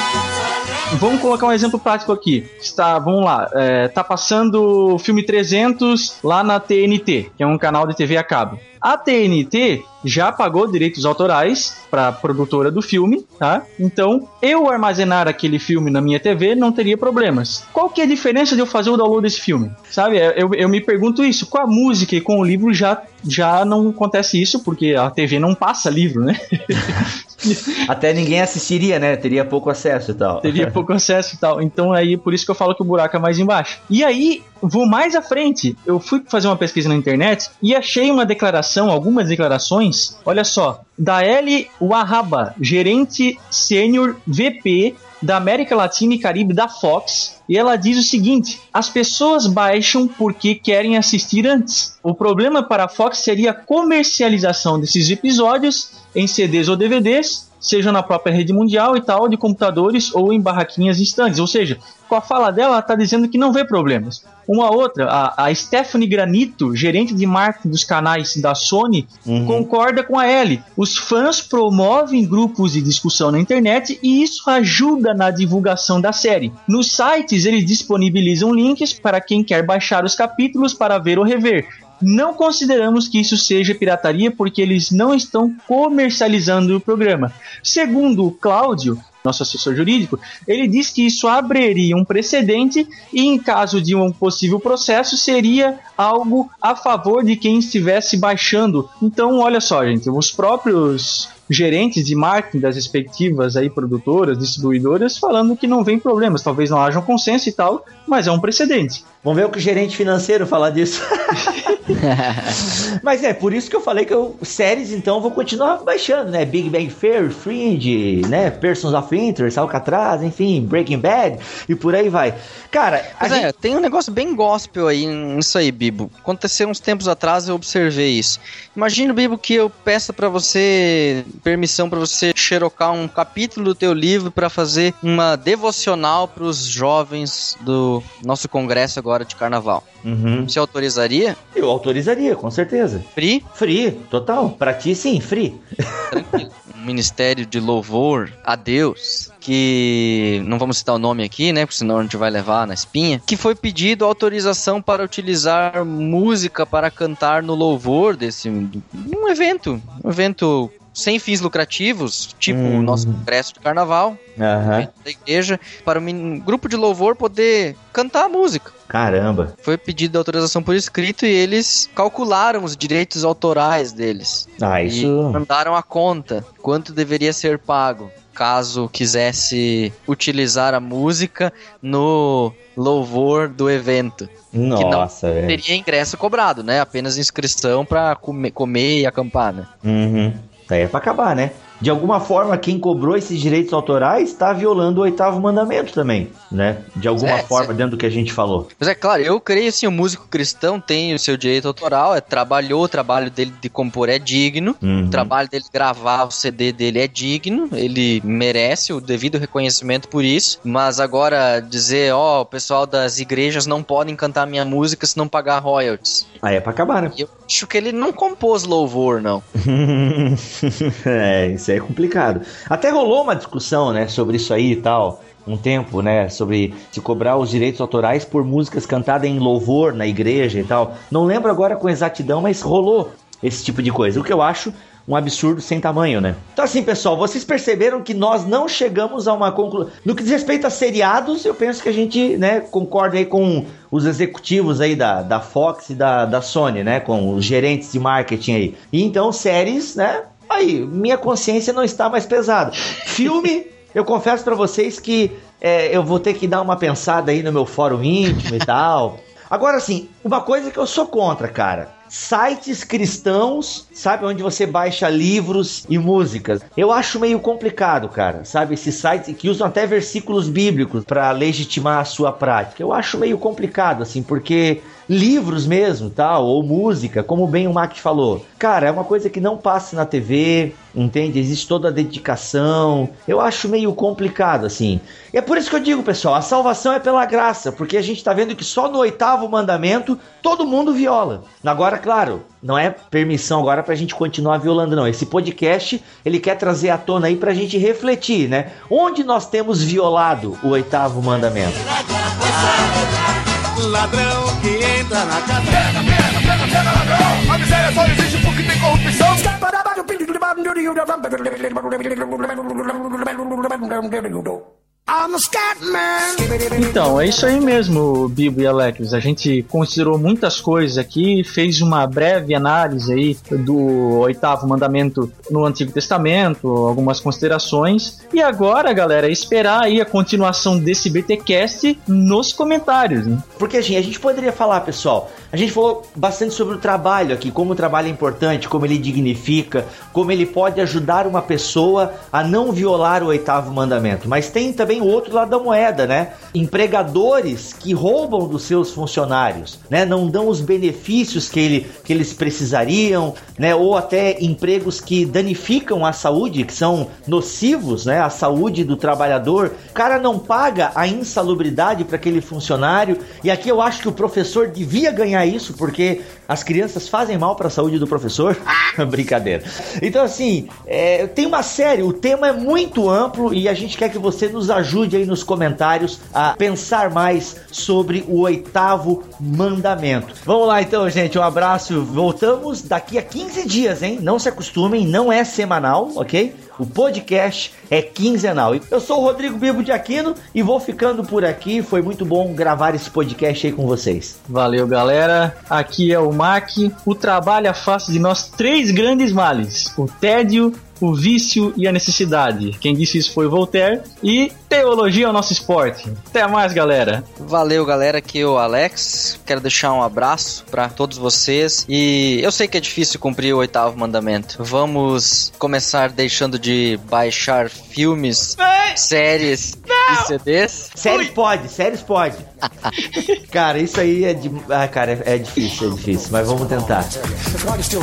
Vamos colocar um exemplo prático aqui. Está, vamos lá, é, tá passando o filme 300 lá na TNT, que é um canal de TV a cabo. A TNT já pagou direitos autorais para a produtora do filme, tá? Então, eu armazenar aquele filme na minha TV não teria problemas. Qual que é a diferença de eu fazer o download desse filme? Sabe, eu, eu me pergunto isso. Com a música e com o livro já, já não acontece isso, porque a TV não passa livro, né? *laughs* *laughs* Até ninguém assistiria, né? Teria pouco acesso e tal. teria *laughs* pouco acesso e tal. Então aí por isso que eu falo que o buraco é mais embaixo. E aí, vou mais à frente. Eu fui fazer uma pesquisa na internet e achei uma declaração, algumas declarações. Olha só, da L Wahaba, gerente sênior VP da América Latina e Caribe da Fox, e ela diz o seguinte: as pessoas baixam porque querem assistir antes. O problema para a Fox seria a comercialização desses episódios em CDs ou DVDs, seja na própria rede mundial e tal, de computadores ou em barraquinhas instantes. Ou seja, com a fala dela, ela está dizendo que não vê problemas. Uma outra, a, a Stephanie Granito, gerente de marketing dos canais da Sony, concorda com a Ellie. Os fãs promovem grupos de discussão na internet e isso ajuda na divulgação da série. Nos sites, eles disponibilizam links para quem quer baixar os capítulos para ver ou rever. Não consideramos que isso seja pirataria porque eles não estão comercializando o programa. Segundo o Cláudio, nosso assessor jurídico, ele diz que isso abriria um precedente e, em caso de um possível processo, seria algo a favor de quem estivesse baixando. Então, olha só, gente, os próprios gerentes de marketing das respectivas aí produtoras, distribuidoras, falando que não vem problemas, talvez não haja um consenso e tal, mas é um precedente. Vamos ver o que o gerente financeiro falar disso. *laughs* Mas é, por isso que eu falei que eu, séries, então, eu vou continuar baixando, né? Big Bang Theory, Fringe, né? Persons of Interest, Alcatraz, enfim, Breaking Bad e por aí vai. Cara, Mas é, gente- tem um negócio bem gospel aí nisso aí, Bibo. Aconteceu uns tempos atrás, eu observei isso. Imagina, Bibo, que eu peça pra você permissão pra você xerocar um capítulo do teu livro pra fazer uma devocional pros jovens do nosso congresso agora de carnaval. Uhum. Você autorizaria? eu autorizaria, com certeza. Free? Free, total. Pra ti, sim, free. Tranquilo. *laughs* Um ministério de louvor a Deus, que não vamos citar o nome aqui, né? Porque senão a gente vai levar na espinha. Que foi pedido autorização para utilizar música para cantar no louvor desse um evento, um evento sem fins lucrativos, tipo Hum. o nosso congresso de carnaval, evento da igreja, para um grupo de louvor poder cantar a música. Caramba. Foi pedido autorização por escrito e eles calcularam os direitos autorais deles. Ah, E isso. mandaram a conta, quanto deveria ser pago, caso quisesse utilizar a música no louvor do evento. Nossa, velho. Teria ingresso cobrado, né? Apenas inscrição pra comer, comer e acampar, né? Uhum. Daí é pra acabar, né? De alguma forma, quem cobrou esses direitos autorais tá violando o oitavo mandamento também, né? De alguma É, forma, cê- dentro do que a gente falou. Mas é claro, eu creio assim, o músico cristão tem o seu direito autoral, é, trabalhou, o trabalho dele de compor é digno, Uhum. o trabalho dele de gravar o CD dele é digno, ele merece o devido reconhecimento por isso, mas agora dizer, ó, o pessoal das igrejas não podem cantar minha música se não pagar royalties. Aí é pra acabar, né? Eu acho que ele não compôs louvor, não. *laughs* é, isso é complicado. Até rolou uma discussão, né, sobre isso aí e tal. Um tempo, né, sobre se cobrar os direitos autorais por músicas cantadas em louvor na igreja e tal. Não lembro agora com exatidão, mas rolou esse tipo de coisa. O que eu acho um absurdo sem tamanho, né? Então assim, pessoal, vocês perceberam que nós não chegamos a uma conclusão. No que diz respeito a seriados, eu penso que a gente, né, concorda aí com os executivos aí da, da Fox e da, da Sony, né, com os gerentes de marketing aí. E então séries, né, aí, minha consciência não está mais pesada. Filme, *laughs* eu confesso pra vocês que é, eu vou ter que dar uma pensada aí no meu fórum íntimo e tal. Agora, assim, uma coisa que eu sou contra, cara. Sites cristãos, sabe, onde você baixa livros e músicas. Eu acho meio complicado, cara, sabe, esses sites que usam até versículos bíblicos pra legitimar a sua prática. Eu acho meio complicado, assim, porque livros mesmo, tal, ou música, como bem o Mac falou. Cara, é uma coisa que não passa na TV, entende? Existe toda a dedicação. Eu acho meio complicado, assim. E é por isso que eu digo, pessoal, a salvação é pela graça, porque a gente tá vendo que só no oitavo mandamento todo mundo viola. Agora, claro, não é permissão agora pra gente continuar violando, não. Esse podcast, ele quer trazer à tona aí pra gente refletir, né? Onde nós temos violado o oitavo mandamento? Ladrão que entra na casa. Pega, pega, pega, pega ladrão. A miséria só existe porque tem corrupção. I'm a Scatman. Então, é isso aí mesmo, Bibo e Alex. A gente considerou muitas coisas aqui, fez uma breve análise aí do oitavo mandamento no Antigo Testamento, algumas considerações. E agora, galera, é esperar aí a continuação desse BTcast nos comentários. Né? Porque assim, a gente poderia falar, pessoal, a gente falou bastante sobre o trabalho aqui, como o trabalho é importante, como ele dignifica, como ele pode ajudar uma pessoa a não violar o oitavo mandamento. Mas tem também o outro lado da moeda, né? Empregadores que roubam dos seus funcionários, né? Não dão os benefícios que, ele, que eles precisariam, né? Ou até empregos que danificam a saúde, que são nocivos, né? A saúde do trabalhador. O cara não paga a insalubridade para aquele funcionário. E aqui eu acho que o professor devia ganhar isso, porque as crianças fazem mal para a saúde do professor. *laughs* Brincadeira. Então, assim, é, tem uma série, o tema é muito amplo e a gente quer que você nos ajude aí nos comentários a pensar mais sobre o oitavo mandamento. Vamos lá então, gente, um abraço. Voltamos daqui a 15 dias, hein? Não se acostumem, não é semanal, ok? O podcast é quinzenal. Eu sou o Rodrigo Bibo de Aquino e vou ficando por aqui. Foi muito bom gravar esse podcast aí com vocês. Valeu, galera. Aqui é o Mac. O trabalho afasta de nós três grandes males: o tédio, o vício e a necessidade. Quem disse isso foi Voltaire. E teologia é o nosso esporte. Até mais, galera. Valeu, galera, aqui é o Alex. Quero deixar um abraço pra todos vocês. E eu sei que é difícil cumprir o oitavo mandamento. Vamos começar deixando de baixar filmes, séries e CDs. Séries pode, séries pode. cara, isso aí é de. Ah, cara, é, é difícil, é difícil, mas vamos tentar. If while you're still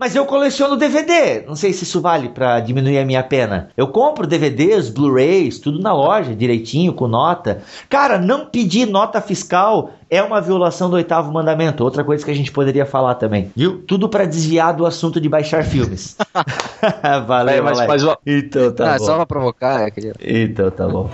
Mas eu coleciono DVD. Não sei se isso vale pra diminuir a minha pena. Eu compro DVDs, Blu-rays, tudo na loja, direitinho, com nota. Cara, não pedir nota fiscal é uma violação do oitavo mandamento. Outra coisa que a gente poderia falar também. Viu? Tudo pra desviar do assunto de baixar filmes. *laughs* Valeu, É, mas- Alex. mas o- Então tá ah, bom. só pra provocar, é, querido. Então tá bom.